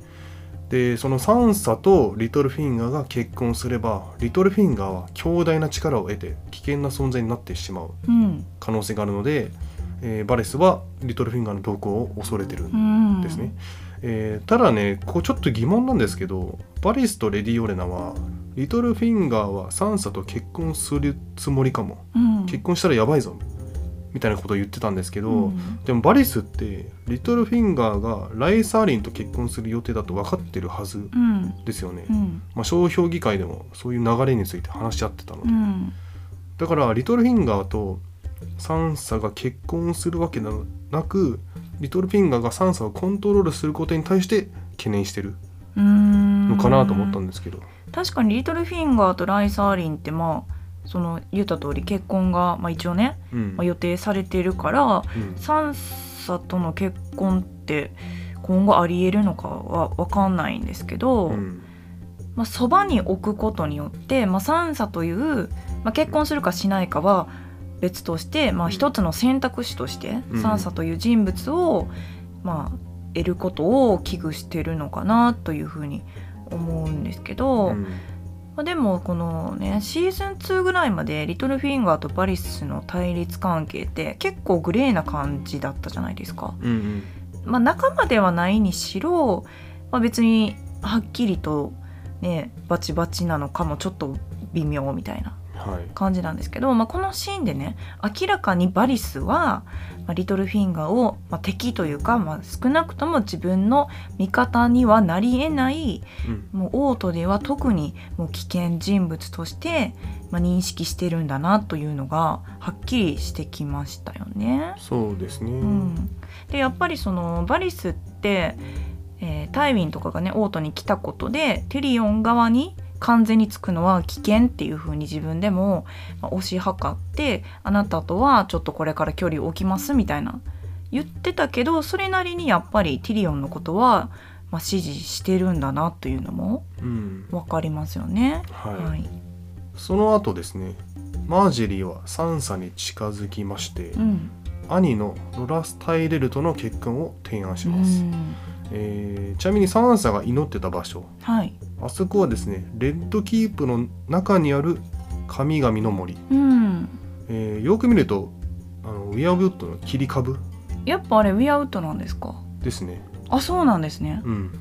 でそのサンサとリトルフィンガーが結婚すればリトルフィンガーは強大な力を得て危険な存在になってしまううん。可能性があるので、えーバレスはリトルフィンガーの動向を恐れてるうんんですね。えーただねここちょっと疑問なんですけどバリスとレディオレナはリトルフィンガーはサンサと結婚するつもりかも。うん。結婚したらやばいぞみたいなことを言ってたんですけど、うん。でもバリスってリトルフィンガーがライサーリンと結婚する予定だと分かってるはずうん。ですよね、うん。まあ、商標議会でもそういう流れについて話し合ってたので、うん。だからリトルフィンガーとサンサが結婚するわけではなくリトルフィンガーがサンサをコントロールすることに対して懸念してるうん。のかなと思ったんですけど、確かにリトルフィンガーとライサーリンってまあその言った通り結婚が、まあ、一応ね、うん。まあ、予定されてるからうん。サンサとの結婚って今後ありえるのかは分かんないんですけど、うん。まあ、そばに置くことによって、まあ、サンサという、まあ、結婚するかしないかは別として、まあ、うん。一つの選択肢として、うん。サンサという人物を、まあ、得ることを危惧してるのかなというふうに思うんですけど、うんまあ、でもこのねシーズン2ぐらいまでリトルフィンガーとバリスの対立関係って結構グレーな感じだったじゃないですか。うんうんまあ、仲間ではないにしろ、まあ、別にはっきりとねバチバチなのかもちょっと微妙みたいなはい感じなんですけど、まあ、このシーンでね明らかにバリスは、まあ、リトルフィンガーを、まあ、敵というか、まあ、少なくとも自分の味方にはなりえないうん。もうオートでは特にもう危険人物として、まあ、認識してるんだなというのがはっきりしてきましたよね。そうですね、うん、でやっぱりそのバリスって、えータイウィンとかがねオートに来たことでテリオン側に完全につくのは危険っていう風に自分でも、まあ推し量ってあなたとはちょっとこれから距離を置きますみたいな言ってたけどそれなりにやっぱりティリオンのことは、まあ、支持してるんだなというのもうん。分かりますよね。はい。はい。その後ですねマージェリーはサンサに近づきまして、うん。兄のロラスタイレルとの結婚を提案します、うん。えーちなみにサンサが祈ってた場所はいあそこはですねレッドキープの中にある神々の森、うん、えーよく見るとあのウィアウッドの切り株。やっぱあれウィアウッドなんですか？ですね。あそうなんですね。うん。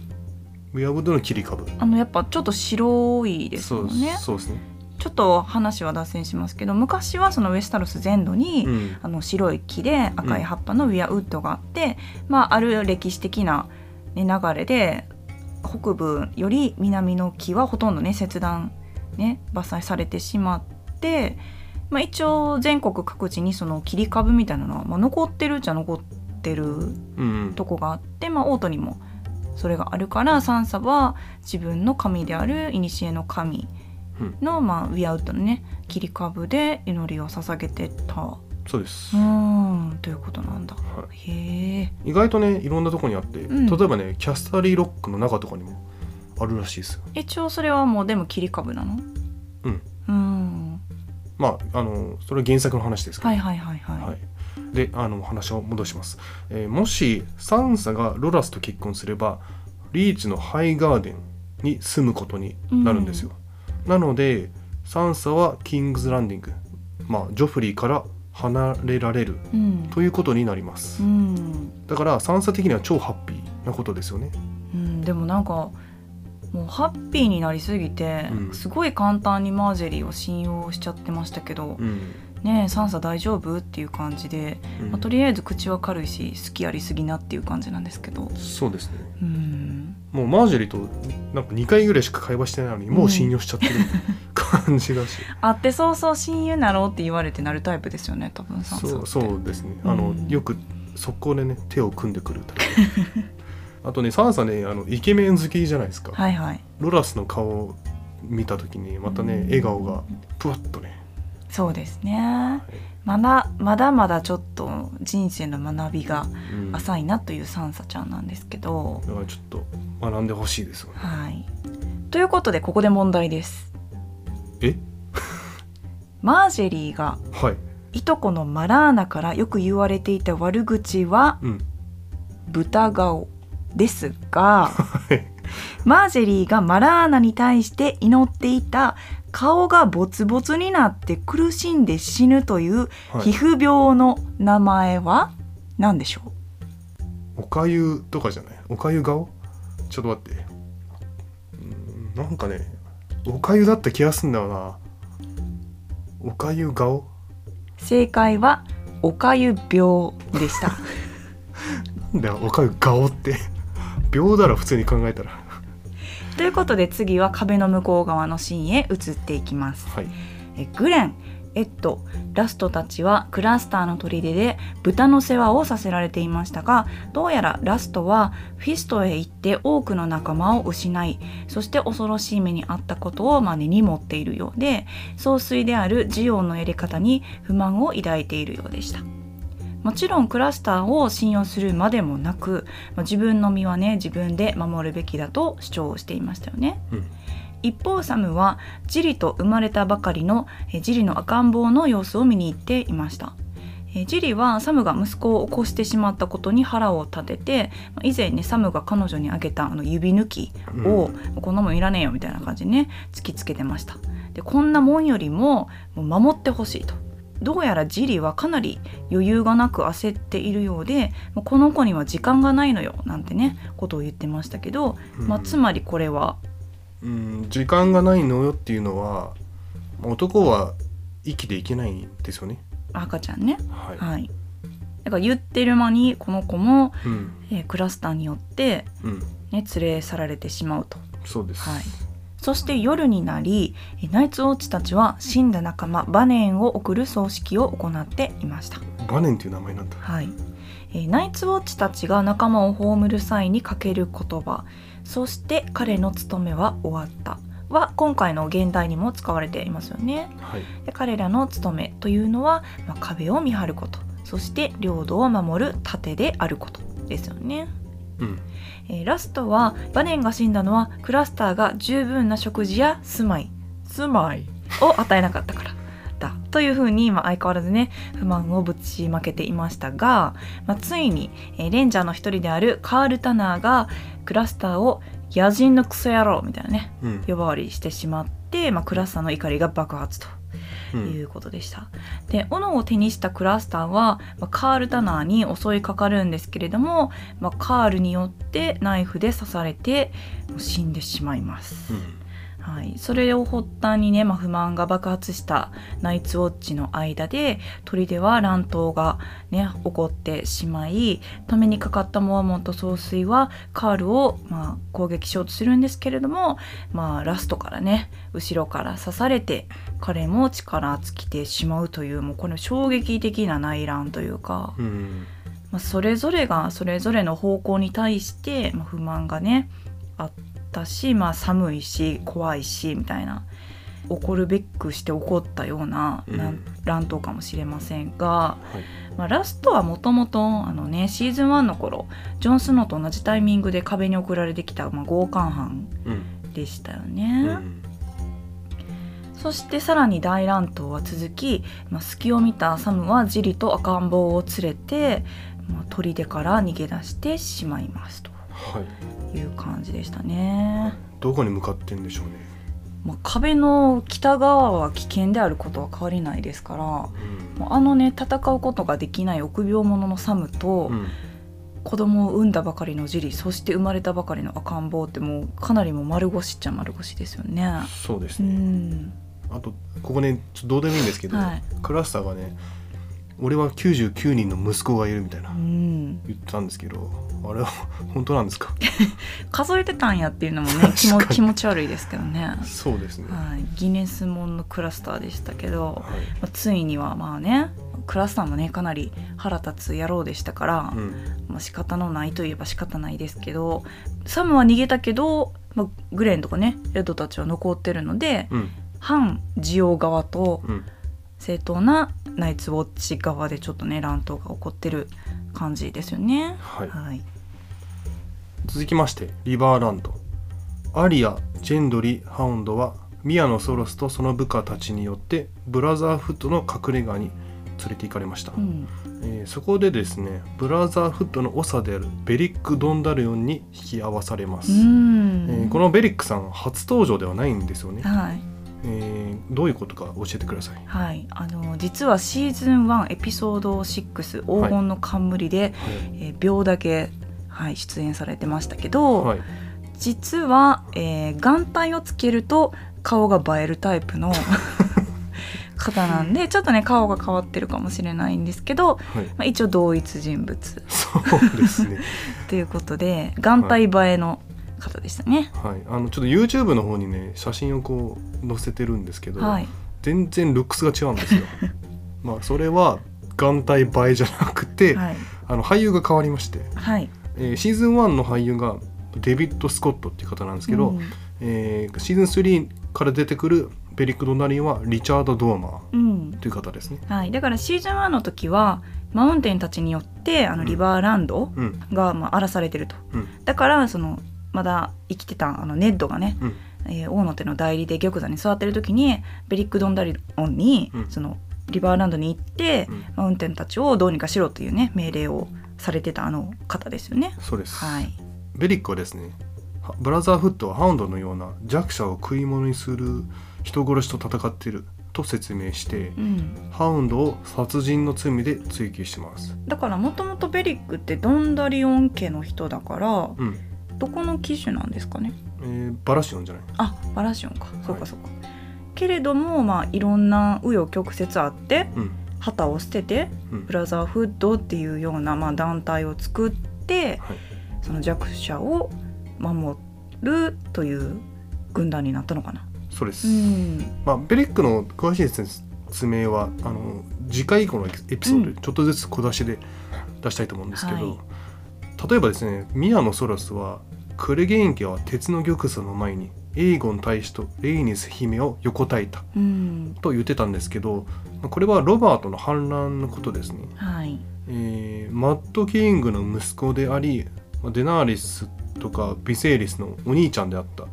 ウィアウッドの切り株。あのやっぱちょっと白いですそうもんね。そうですね、ちょっと話は脱線しますけど昔はそのウェスタロス全土に、うん。あの白い木で赤い葉っぱのウィアウッドがあって、まあ、ある歴史的な、ね、流れで北部より南の木はほとんどね切断、ね、伐採されてしまって、まあ、一応全国各地にその切り株みたいなのは、まあ、残ってるっちゃ残ってるうんとこがあって、まあ、オートにもそれがあるからサンサは自分の神である古の神の、まあ、ウィアウッドのね切り株で祈りを捧げてたそうですう、ーんということなんだ。はへえ。い、意外とねいろんなとこにあって、うん例えばねキャスタリーロックの中とかにもあるらしいですよ一応それはもうでも切り株なの？うん。うーん。まああのそれは原作の話ですけど、はいはいはいはい。はいであの話を戻します、えーもしサンサがロラスと結婚すればリーチのハイガーデンに住むことになるんですよ、なのでサンサはキングズランディングまあジョフリーから離れられるうん。ということになります、うん。だからサンサ的には超ハッピーなことですよねうん。でもなんか。もうハッピーになりすぎて、うんすごい簡単にマージェリーを信用しちゃってましたけど、うん、ねえサンサ大丈夫っていう感じで、うんまあ、とりあえず口は軽いし好きありすぎなっていう感じなんですけどそうですねうんもうマージェリーとなんか2回ぐらいしか会話してないのにもう信用しちゃってる 感じがし、会ってそうそう親友なろうって言われてなるタイプですよね多分サンサって。そうそうですね。あの、うんよく速攻でね手を組んでくるタイプあとねサンサねあのイケメン好きじゃないですか、はいはい。ロラスの顔を見た時にまたね、うん笑顔がぷわっとね、そうですね。はい。まだまだまだちょっと人生の学びがうん。だか浅いなというサンサちゃんなんですけど、らちょっと学んでほしいですよね。はい。ということでここで問題ですえ？マージェリーがはい。いとこのマラーナからよく言われていた悪口はうん。豚顔ですがはい。マージェリーがマラーナに対して祈っていた顔がボツボツになって苦しんで死ぬというはい。皮膚病の名前は何でしょう？おかゆとかじゃない？おかゆ顔？ちょっと待って。うんなんかねおかゆだった気がすんだよな。おかゆ顔。正解はおかゆ病でした。なんだよおかゆ顔って。秒だろ普通に考えたら。ということで次は壁の向こう側のシーンへ移っていきます。はい。えグレンエッドラストたちはクラスターの砦で豚の世話をさせられていましたがどうやらラストはフィストへ行って多くの仲間を失いそして恐ろしい目に遭ったことをまあ根に持っているようで総帥であるジオンのやり方に不満を抱いているようでした。もちろんクラスターを信用するまでもなくま自分の身はね自分で守るべきだと主張していましたよね。うん。一方サムはジリと生まれたばかりのえジリの赤ん坊の様子を見に行っていました。ジリはサムが息子を起こしてしまったことに腹を立ててまあ以前ねサムが彼女にあげたあの指抜きを、こんなもんいらねえよみたいな感じでね突きつけてました。でこんなもんよりも守ってほしいと。どうやらジリはかなり余裕がなく焦っているようでこの子には時間がないのよなんてねことを言ってましたけど、まあ、うん。つまりこれはうん時間がないのよっていうのは男は生きていけないんですよね。赤ちゃんね。はい、はい。だから言ってる間にこの子も、うん。えークラスターによって、うん。ね、連れ去られてしまうと。そうです、はい。そして夜になりえナイツウォッチたちは死んだ仲間バネンを送る葬式を行っていました。バネンっていう名前なんだ。はい、えーナイツウォッチたちが仲間を葬る際にかける言葉そして彼の務めは終わった。は今回の現代にも使われていますよね。はい。で彼らの務めというのは、まあ、壁を見張ること。そして領土を守る盾であることですよね、うん。えーラストはバネンが死んだのはクラスターが十分な食事や住まい。住まい。を与えなかったからだというふうに、まあ、相変わらずね不満をぶちまけていましたが、まあ、ついに、えーレンジャーの一人であるカール・タナーがクラスターを野人のクソ野郎みたいなねうん呼ばわりしてしまって、まあ、クラスターの怒りが爆発とういうんことでした。で斧を手にしたクラスターは、まあカール・タナーに襲いかかるんですけれども、まあカールによってナイフで刺されて死んでしまいます。うんはい、それを発端にね、まあ、不満が爆発したナイツウォッチの間で砦は乱闘がね起こってしまい止めにかかったモアモンと総帥はカールを、まあ、攻撃しようとするんですけれども、まあ、ラストからね後ろから刺されて彼も力尽きてしまうというもうこの衝撃的な内乱というか。うんまあ、それぞれがそれぞれの方向に対して、まあ、不満がねあったし、まあ、寒いし怖いしみたいな怒るべくして起こったようなうん。乱乱闘かもしれませんが、はい。まあ、ラストはもともとあのねシーズン1の頃ジョン・スノーと同じタイミングで壁に送られてきた、まあ、強姦犯うん。でしたようね。ん。そしてさらに大乱闘は続き、まあ、隙を見たサムはジリと赤ん坊を連れて、まあ、砦から逃げ出してしまいますと。はいいう感じでしたね。どこに向かってんでしょうね。まあ、壁の北側は危険であることは変わりないですからもうん。うあのね戦うことができない臆病者のサムと、うん。子供を産んだばかりのジリそして生まれたばかりの赤ん坊ってもうかなりもう丸腰っちゃ丸腰ですよね。うそうですね。ん。あとここねどうでもいいんですけど、はい。クラスターがね俺は99人の息子がいるみたいなうん。言ってたんですけどあれは本当なんですか？数えてたんやっていうのもね 気も気持ち悪いですけどね、はそうですね、い、ギネスモンのクラスターでしたけど、はい。まあ、ついにはまあねクラスターもねかなり腹立つ野郎でしたから、うん。まあ仕方のないといえば仕方ないですけどサムは逃げたけど、まあ、グレンとかねエドたちは残ってるのでうん。反ジオ側とうん。正当なナイツウォッチ側でちょっとね乱闘が起こってる感じですよね。はい。はい、続きましてリバーランド。アリアジェンドリハウンドはミアのソロスとその部下たちによってブラザーフットの隠れ家に連れて行かれました、うん。えーそこでですねブラザーフットの長であるベリック・ドンダルオンに引き合わされます、うん。えーこのベリックさん初登場ではないんですよね、はいえーどういうことか教えてください。はい、あの実はシーズン1エピソード6黄金の冠で、はい。えー秒だけ、はい、出演されてましたけど、はい。実は、えー眼帯をつけると顔が映えるタイプの 方なんでちょっとね顔が変わってるかもしれないんですけど、はい。まあ、一応同一人物。そうですね。ということで眼帯映えの方でしたね。はい。あのちょっと YouTube の方にね写真をこう載せてるんですけど、はい、全然ルックスが違うんですよ。まあそれは眼帯映えじゃなくて、はい、あの俳優が変わりまして、はい、えーシーズン1の俳優がデビッド・スコットっていう方なんですけど、うん。えーシーズン3から出てくるベリック・ドナリンはリチャード・ドーマーうん。という方ですね。はい、だからシーズン1の時はマウンテンたちによってあのうん。リバーランドうん。が、まあ、荒らされてると、うん。だからそのまだ生きてたあのネッドがね、うん。えー大野手の代理で玉座に座ってる時にベリック・ドンダリオンに、うん。そのリバーランドに行って、うん。マウンテンたちをどうにかしろというね命令をされてたあの方ですよね。そうです、はい、ベリックはですねはブラザーフットはハウンドのような弱者を食い物にする人殺しと戦っていると説明してうん、ハウンドを殺人の罪で追及してますだからもともとベリックってドンダリオン家の人だからうん、どこの機種なんですかね？えーバラシオンじゃない？あバラシオンか、そうかそうか。けれどもまあいろんな紆余曲折あってうん。旗を捨ててうん。ブラザーフッドっていうような、まあ、団体を作ってはい。その弱者を守るという軍団になったのかな。そうです、うん。まあ、ベリックの詳しい説明はあの次回以降のエピソードでちょっとずつ小出しで出したいと思うんですけど、はい例えばですねミアのソラスはクレゲイン家は鉄の玉座の前にエイゴン大使とレイニス姫を横たいたうん。と言ってたんですけどまあこれはロバートの反乱のことですね、はい。えーマッド・キングの息子でありまあデナーリスとかビセイリスのお兄ちゃんであった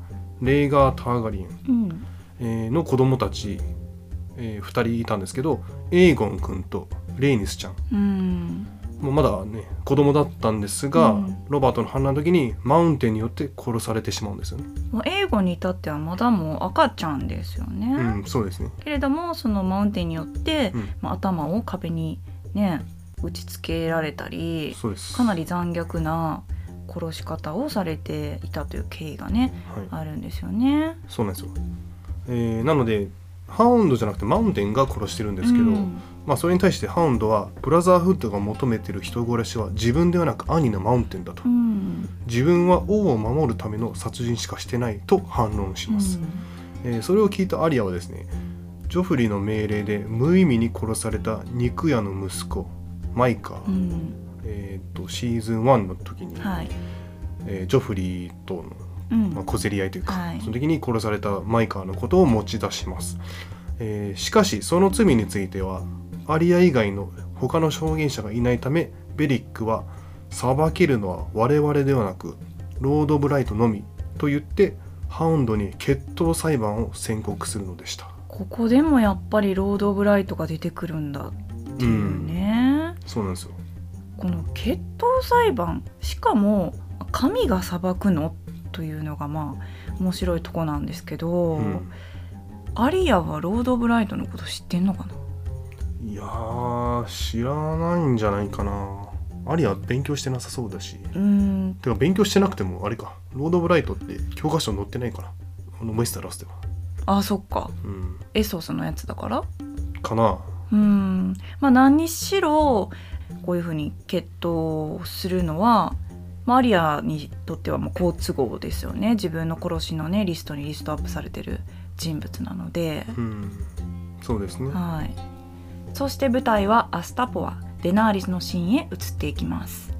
レイガー・ターガリンうん。えーの子供たち、え2人いたんですけどエイゴン君とレイニスちゃん。うんもうまだね子供だったんですが、うんロバートの反乱の時にマウンテンによって殺されてしまうんですよね。もう英語に至ってはまだもう赤ちゃんですよね。うん、そうですね。けれどもそのマウンテンによって、うんまあ、頭を壁にね打ちつけられたりそうです。かなり残虐な殺し方をされていたという経緯がねはい、あるんですよね。そうなんですよ。えーなのでハウンドじゃなくてマウンテンが殺してるんですけど、うんまあそれに対してハウンドはブラザーフッドが求めてる人殺しは自分ではなく兄のマウンテンだと、うん。自分は王を守るための殺人しかしてないと反論します。えーそれを聞いたアリアはですねジョフリーの命令で無意味に殺された肉屋の息子マイカー、うん。うんえー、とシーズン1の時に、はい。えージョフリーとの、うん。まあ、小競り合いというか、はい。その時に殺されたマイカーのことを持ち出します、えーしかしその罪についてはアリア以外の他の証言者がいないためベリックは裁けるのは我々ではなく Lord of Light のみと言ってハウンドに決闘裁判を宣告するのでした。ここでもやっぱり Lord of Light が出てくるんだっていうね、そうなんですよ。この決闘裁判しかも神が裁くのというのがまあ面白いとこなんですけど、うん。アリアは Lord of Light のこと知ってんのかな？いやー知らないんじゃないかな。アリアは勉強してなさそうだし。うーん。てか勉強してなくてもあれか。 Lord of Light って教科書に載ってないかな。あのメスターラスでは。あそっか。うん。エソスのやつだから？かな。うーん。まあ何にしろこういうふうに決闘をするのはまあアリアにとってはもう好都合ですよね。自分の殺しのねリストにリストアップされてる人物なので、うん。そうですね。はい、そして舞台はアスタポアデナーリスのシーンへ移っていきます。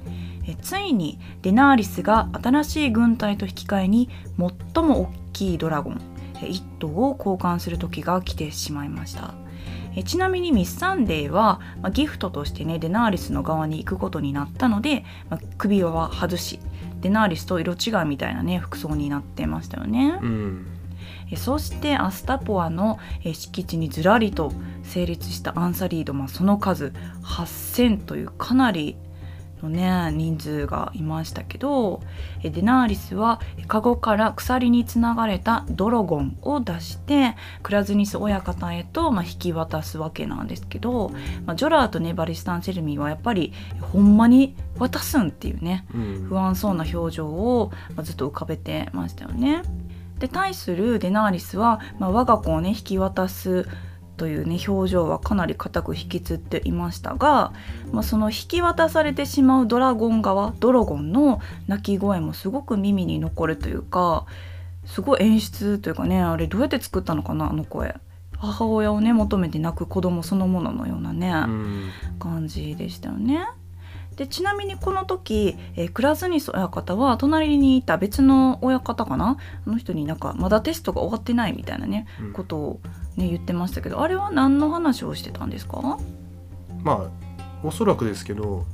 えついにデナーリスが新しい軍隊と引き換えに最も大きいドラゴンえ1頭を交換する時が来てしまいました。えちなみにミス・サンデーは、まあ、ギフトとしてねデナーリスの側に行くことになったので、まあ首輪は外しデナーリスと色違いみたいなね服装になってましたよね、うん。えそしてアスタポアのえ敷地にずらりと成立したアンサリード、まあ、その数8,000というかなりのね人数がいましたけどえデナーリスはえカゴから鎖につながれたドロゴンを出してクラズニス親方へと、まあ、引き渡すわけなんですけど、まあ、ジョラーとネバリスタン・セルミーはやっぱりほんまに渡すんっていうねうん不安そうな表情をまあずっと浮かべてましたよね。で対するデナーリスは、まあ、我が子をね引き渡すというね表情はかなり固く引きつっていましたが、まあ、その引き渡されてしまうドラゴン側ドラゴンの鳴き声もすごく耳に残るというかすごい演出というかねあれどうやって作ったのかなあの声母親をね求めて泣く子供そのもののようなね、うん感じでしたよね。でちなみにこの時、えークラズニス親方は隣にいた別の親方かな？あの人になんかまだテストが終わってないみたいなね、うん。ことを、ね、言ってましたけどあれは何の話をしてたんですか？まあおそらくですけど、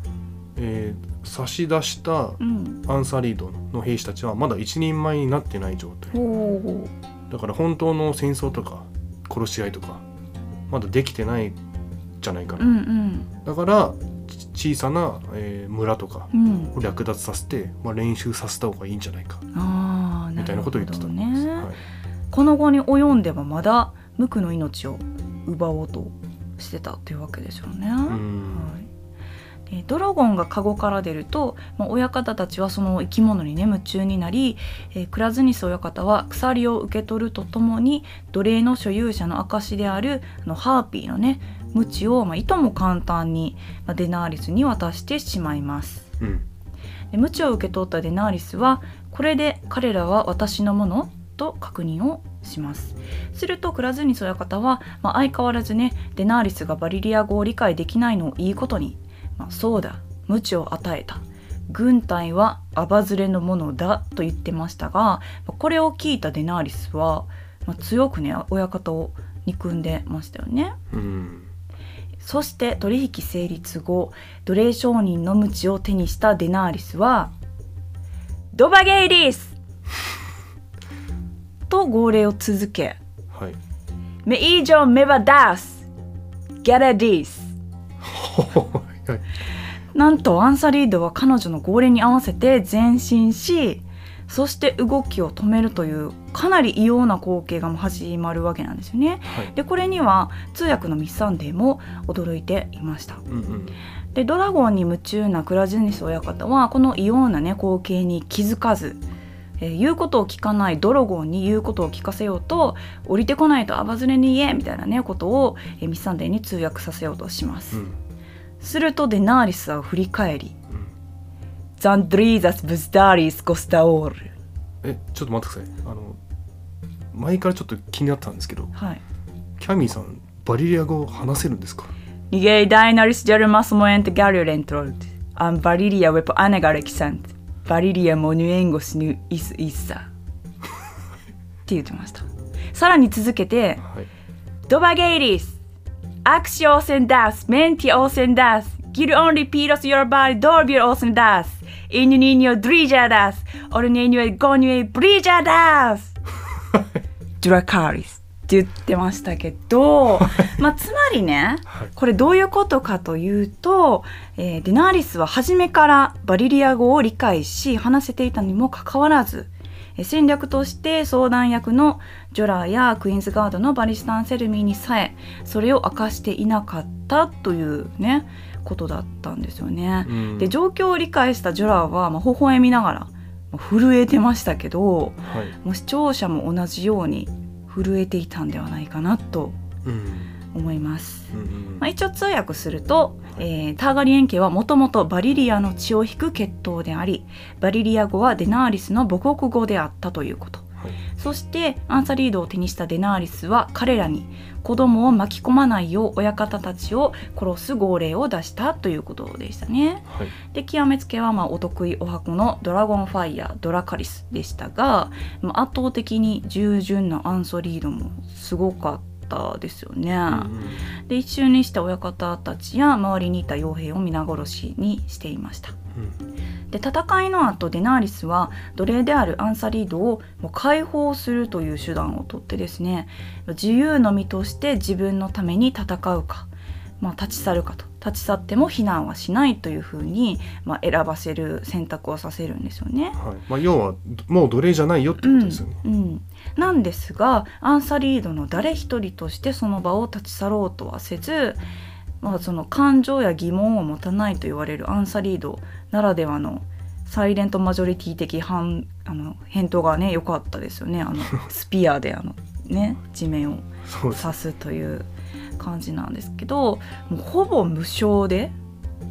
えー差し出したうん。アンサリードの兵士たちはまだ一人前になってない状態。ほだから本当の戦争とか殺し合いとかまだできてないじゃないかな、うんうん。だからち小さな、えー村とかうん。を略奪させて、まあ、練習させた方がいいんじゃないかみたいなことを言ってたんねです、はい。この後に及んではまだ無垢の命を奪おうとしてたっていうわけですよね。うん。はい、でドラゴンがカゴから出ると、まあ、親方たちはその生き物にね夢中になり、えークラズニス親方は鎖を受け取るとともに奴隷の所有者の証であるあのハーピーのね鞭を、まあ、いとも簡単に、まあ、デナーリスに渡してしまいます。うん。で鞭を受け取ったデナーリスはこれで彼らは私のものと確認をします。するとクラズニス親方は、まあ、相変わらずねデナーリスがバリリア語を理解できないのをいいことに、まあ、そうだ鞭を与えた。軍隊はアバズレのものだと言ってましたがまあこれを聞いたデナーリスは、まあ、強くね親方を憎んでましたよね。うんそして取引成立後奴隷商人の鞭を手にしたデナーリスは「ドバゲイリス! 」と号令を続けはい「メイジョンメバダス!ゲラディス! はい」なんとアンサリードは彼女の号令に合わせて前進しそして動きを止めるというかなり異様な光景がもう始まるわけなんですよね。はい。でこれには通訳のミス・サンデーも驚いていました。うんうん。でドラゴンに夢中なクラジニス親方はこの異様なね光景に気づかず、えー言うことを聞かないドラゴンに言うことを聞かせようと降りてこないとアバズレに言えみたいなねことを、えーミスサンデーに通訳させようとします、うん。するとデナーリスは振り返りうん「ザンドリーザス・ブスダーリス・コスタオールえちょっと待ってください。あの前からちょっと気になってたんですけど」はい。キャミーさんバリリア語話せるんですか「ニゲイ・ダイナリス・ジャルマス・モエント・ギャリュレントロルドアン・バリリア・ウェポ・アネガレキサントバリリア・モニュエンゴス・ニュ・イス・イッサ」って言ってました。さらに続けてはい。ドバゲイリスアクシオーセンダスメンティオーセンダスギルオンリピーロスヨーバリドービルオーセンダスイニュニーニョドリジャーダスオルネーニョエゴニュエブリジャーダスドラカーリスって言ってましたけど、まあ、つまりねはい。これどういうことかというと、えーデナーリスは初めからバリリア語を理解し話せていたにもかかわらずえー戦略として相談役のジョラーやクイーンズガードのバリスタン・セルミーにさえそれを明かしていなかったというねことだったんですよね。うん。で状況を理解したジョラーは、まあ、微笑みながら、まあ震えてましたけどはい。もう視聴者も同じように震えていたんではないかなとうん。思います。うんうん。まあ、一応通訳すると、えーターガリエン家はもともとバリリアの血を引く血統でありバリリア語はデナーリスの母国語であったということ。はい。そしてアンサリードを手にしたデナーリスは彼らに子供を巻き込まないよう親方たちを殺す号令を出したということでしたね。はいで極めつけはまあお得意お箱のドラゴンファイヤードラカリスでしたが、まあ圧倒的に従順なアンソリードもすごかったですよね。うんで一瞬にして親方たちや周りにいた傭兵を皆殺しにしていましたうんで戦いの後デナーリスは奴隷であるアンサリードをもう解放するという手段をとってですね自由の身として自分のために戦うか、まあ、立ち去るかと立ち去っても非難はしないというふうに、まあ、選ばせる選択をさせるんですよね。はいまあ、要はもう奴隷じゃないよってことですよね。うんうん、なんですがアンサリードの誰一人としてその場を立ち去ろうとはせず、まあ、その感情や疑問を持たないと言われるアンサリードならではのサイレントマジョリティ的反あの返答がね良かったですよねあの スピアであの、ね、地面を。刺すという感じなんですけどもうほぼ無償で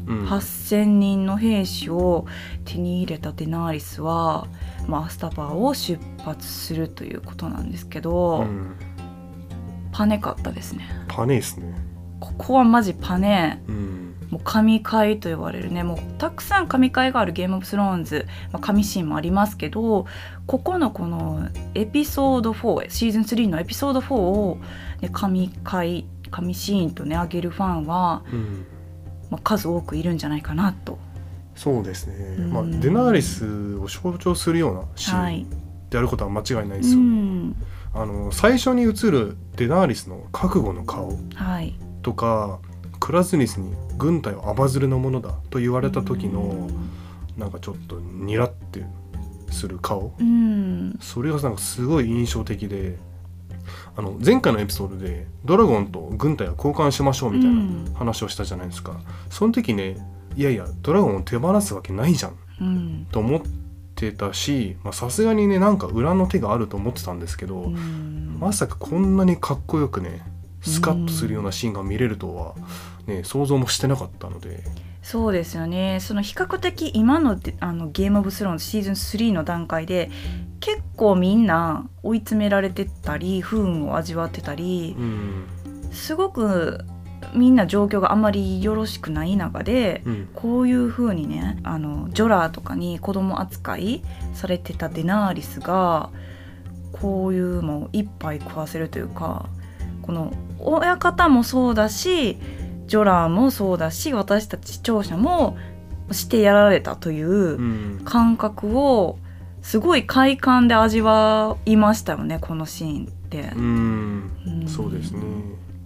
うん8,000人の兵士を手に入れたデナーリスは、まあ、アスタパーを出発するということなんですけど、うんパネかったですねパネですね。ここはマジパネ。うん。もう神回と呼ばれるね。もうたくさん神回があるゲームオブスローンズ、まあ、神シーンもありますけどここのこのエピソード4シーズン3のエピソード4を、ね、神回神シーンとね挙げるファンは、うん。まあ、数多くいるんじゃないかなと。そうですね、うん。まあ、デナーリスを象徴するようなシーはい。ンであることは間違いないでうすよ、ん。あの最初に映るデナーリスの覚悟の顔。はいとかクラズニスに軍隊はアバズレのものだと言われた時のなんかちょっとニラってする顔。うん。それがなんかすごい印象的であの前回のエピソードでドラゴンと軍隊は交換しましょうみたいうん。な話をしたじゃないですか、その時ねいやいやドラゴンを手放すわけないじゃん。うん。と思ってたしまあさすがにねなんか裏の手があると思ってたんですけど、うん。まさかこんなにかっこよくねスカッとするようなシーンが見れるとは、ね、想像もしてなかったので、そうですよね。その比較的今のであのゲームオブスローンズシーズン3の段階で結構みんな追い詰められてたり不運を味わってたりうん。すごくみんな状況があんまりよろしくない中でうん。こういう風にねあのジョラーとかに子供扱いされてたデナーリスがこういうのを一杯食わせるというかこの親方もそうだしジョラーもそうだし私たち視聴者もしてやられたといううん。感覚をすごい快感で味わいましたよねこのシーンって。う。ん。うん。そうですね。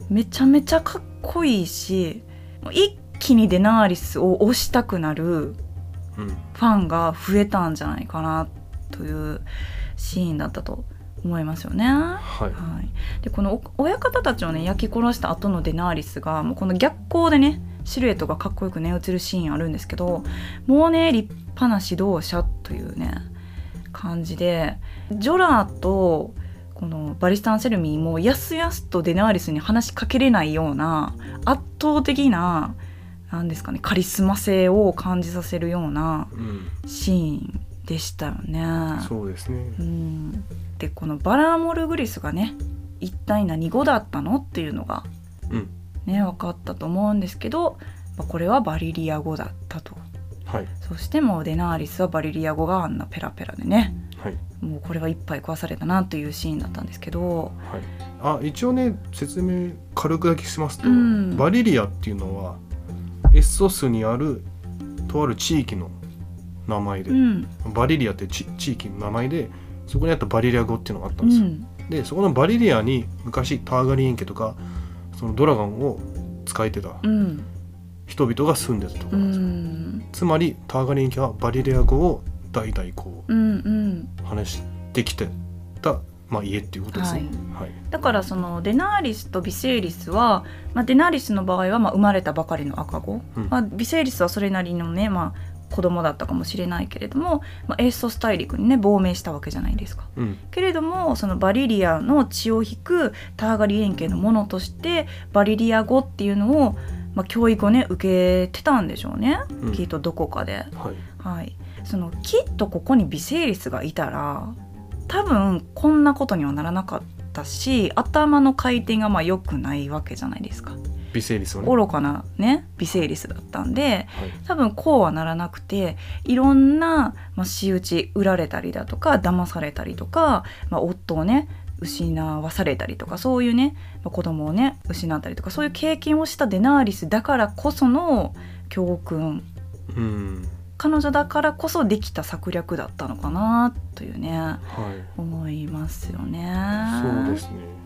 めちゃめちゃかっこいいし一気にデナーリスを推したくなるうん。ファンが増えたんじゃないかなというシーンだったと思いますよね。ははいい、でこのお親方たちをね焼き殺した後のデナーリスがもうこの逆光でねシルエットがかっこよくね映るシーンあるんですけどもうね立派な指導者というね感じでジョラーとこのバリスタン・セルミーもやすやすとデナーリスに話しかけれないような圧倒的ななんですかねカリスマ性を感じさせるようなうんシーンでしたよね。そうですね。うん、でこのバラモルグリスがね一体何語だったのっていうのがうん。ね分かったと思うんですけど、まあこれはバリリア語だったと。はい。そしてもうデナーリスはバリリア語があんなペラペラでねはい。もうこれは一杯壊されたなというシーンだったんですけど。はい。あ一応ね説明軽くだけしますと、うん。バリリアっていうのはエッソスにあるとある地域の名前で、うん。バリリアってち地域の名前でそこにあったバリリア語っていうのがあったうんですよ。ん。でそこのバリリアに昔ターガリエン家とかそのドラゴンを使えてたうん。人々が住んでたとこうろなんですよ、ん。つまりターガリエン家はバリリア語を代々こうんうん。う話してきてた、まあ、家っていうことですね。はい。だからそのデナーリスとビセイリスは、まあ、デナーリスの場合はまあ生まれたばかりの赤子、うん。まあ、ビセイリスはそれなりのね、まあ、子供だったかもしれないけれども、まあ、エーソス大陸にね亡命したわけじゃないですか。うん。けれどもそのバリリアの血を引くターガリエン家のものとしてバリリア語っていうのを、まあ、教育をね受けてたんでしょうね、うん。きっとどこかで。はい。はい、そのきっとここに微生リスがいたら多分こんなことにはならなかったし頭の回転がまあ良くないわけじゃないですかビセイリスはね。愚かなね微生リスだったんではい多分こうはならなくていろんな、まあ、仕打ち売られたりだとか騙されたりとか、まあ、夫をね失わされたりとかそういうね、まあ、子供をね失ったりとかそういう経験をしたデナーリスだからこその教訓うん彼女だからこそできた策略だったのかなというねはい思いますよね。そうですね。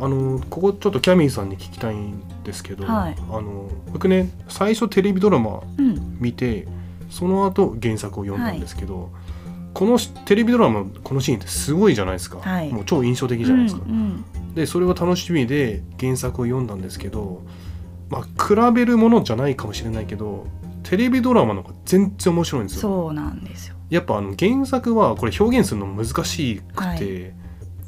あのここちょっとキャミーさんに聞きたいんですけど、はい。あの僕ね最初テレビドラマうん、見てその後原作を読んだんですけど、このテレビドラマのこのシーンってすごいじゃないですか、はい。もう超印象的じゃないですか。うんでそれは楽しみで原作を読んだんですけど、まあ、比べるものじゃないかもしれないけどテレビドラマの方が全然面白いんでうん、すよ。そうなんですよ。やっぱあの原作はこれ表現するの難しくて、はい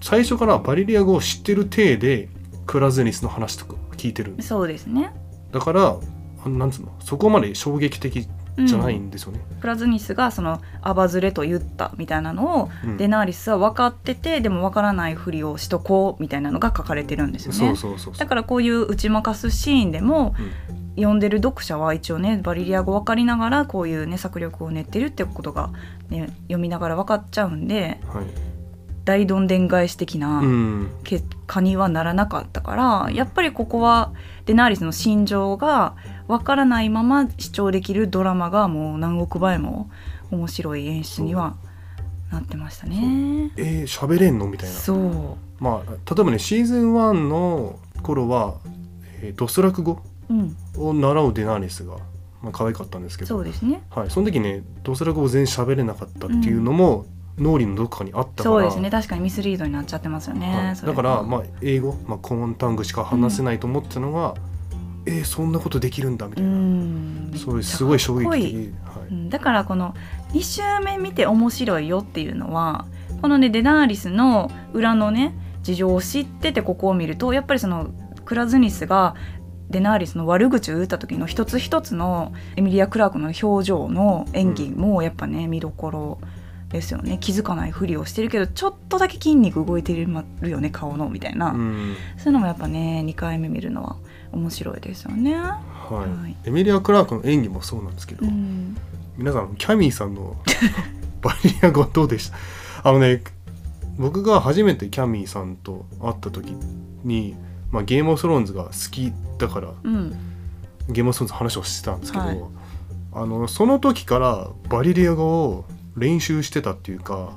最初からバリリア語を知ってる体でクラズニスの話とか聞いてるそうですね。だからなんつうの？そこまで衝撃的うんじゃないんですよね。プラズニスがそのアバズレと言ったみたいなのを、うんデナーリスは分かっててでも分からないふりをしとこうみたいなのが書かれてるんですよね。そうそうそうそうだからこういう打ち負かすシーンでも、読んでる読者は一応ねバリリア語分かりながらこういうね策略を練ってるってことが、ね、読みながら分かっちゃうんではい大どんでん返し的なうん。結果にはならなかったからやっぱりここはデナーリスの心情が分からないまま視聴できるドラマがもう何億倍も面白い演出にはなってましたね。えー、喋れんのみたいな。そう。まあ例えばねシーズン1の頃は、えードスラク語うん、を習うデナーリスが、まあ可愛かったんですけど。そうですね。はい、その時ねドスラ語を全然喋れなかったっていうのも、脳裏のどこかにあったから。そうですね。確かにミスリードになっちゃってますよね、はい。だから、まあ、英語、まあ、コモンタングしか話せないと思ってたのが、えーそんなことできるんだみたういな、ん。そういうすごい衝撃的、はういん。だからこの2週目見て面白いよっていうのはこのねデナーリスの裏のね事情を知っててここを見るとやっぱりそのクラズニスがデナーリスの悪口を言った時の一つ一つのエミリア・クラークの表情の演技もやっぱね見どころですよね。気づかないふりをしてるけどちょっとだけ筋肉動いてるよね顔のみたいな、うん。そういうのもやっぱね2回目見るのは面白いですよね。はい。はい。エミリア・クラークの演技もそうなんですけど、うん。皆さんキャミーさんのバリア語どうでした？あのね僕が初めてキャミーさんと会った時に、まあ、ゲームオブスローンズが好きだからうん。ゲームオブスローンズの話をしてたんですけど、はい。あのその時からバリリア語を練習してたっていうか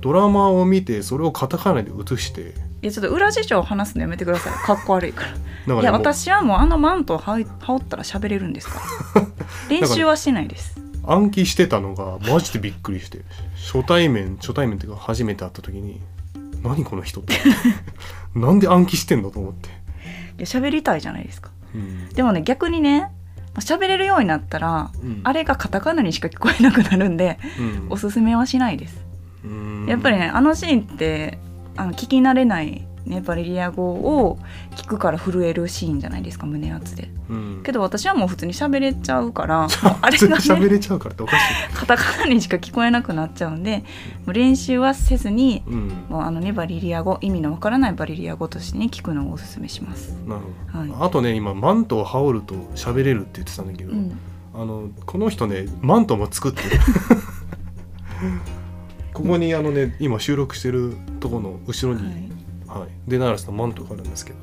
ドラマを見てそれをカタカナで写して。いやちょっと裏事情を話すのやめてください。かっこ悪いから。いや私はもうあのマントを羽織羽織ったら喋れるんですか？ら 練習はしないです。暗記してたのがマジでびっくりして。初対面初対面っていうか初めて会った時に何この人って。なんで暗記してんのと思って、いや喋りたいじゃないですか。うん。でもね逆にねまあ喋れるようになったらうん。あれがカタカナにしか聞こえなくなるんでうん。おすすめはしないです。うん。やっぱりねあのシーンってあの聞き慣れないねバレリア語を聞くから震えるシーンじゃないですか胸熱で。うん。けど私はもう普通に喋れちゃうから あれがね喋れちゃうからっておかしカタカナにしか聞こえなくなっちゃうんでもう練習はせずにい、うん、もうあのねバリリア語意味のわからないバリリア語としてね聞くのをおすすめします。なるほど、はい。あとね今マントを羽織ると喋れるって言ってたんだけど、うん、あのこの人ねマントも作ってる。ここにあのね今収録してるとこの後ろはに、い、はい。デナーラスのマントがあるんですけど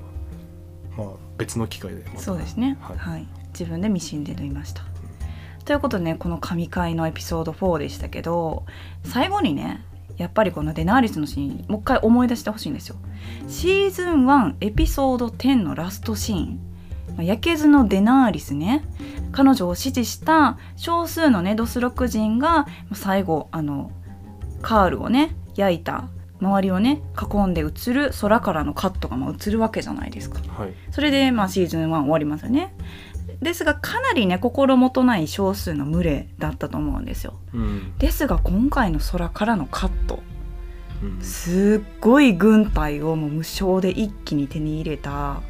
まあ別の機会で。そうですね、ははい。い自分でミシンで縫いました。ということでねこの神回のエピソード4でしたけど最後にねやっぱりこのデナーリスのシーンもう一回思い出してほしいんですよ。シーズン1エピソード10のラストシーン。まあ焼けずのデナーリスね彼女を支持した少数のねドスロク人がまあ最後あのカールをね焼いた周りをね囲んで映る空からのカットがまあ映るわけじゃないですか。はいそれで、まあ、シーズン1終わりますよね。ですがかなりね心もとない少数の群れだったと思うんですよ。うんですが今回の空からのカットうんすっごい軍隊をもう無償で一気に手に入れた、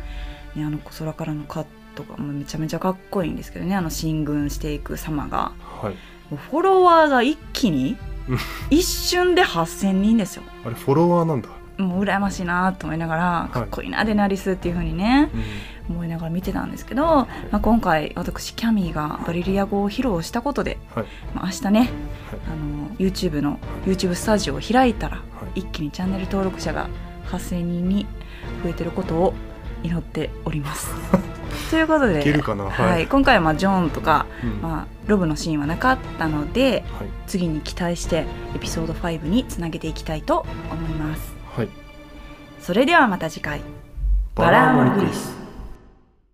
ね、あの空からのカットがもうめちゃめちゃかっこいいんですけどねあの進軍していく様がはいフォロワーが一気にうん一瞬で8,000人ですよ。あれフォロワーなんだ、もう羨ましいなと思いながらい。かっこいいな、デナリスっていう風にねうん思いながら見てたんですけど、まあ、今回私キャミーがバリリア語を披露したことで、はい。まあ、明日ねあの YouTube の YouTube スタジオを開いたらはい。一気にチャンネル登録者が8,000人に増えてることを祈っております。ということではい。はい。今回はまあジョンとか、うん。まあ、ロブのシーンはなかったのではい。次に期待してエピソード5につなげていきたいと思います。はい。それではまた次回。バラーモリクリス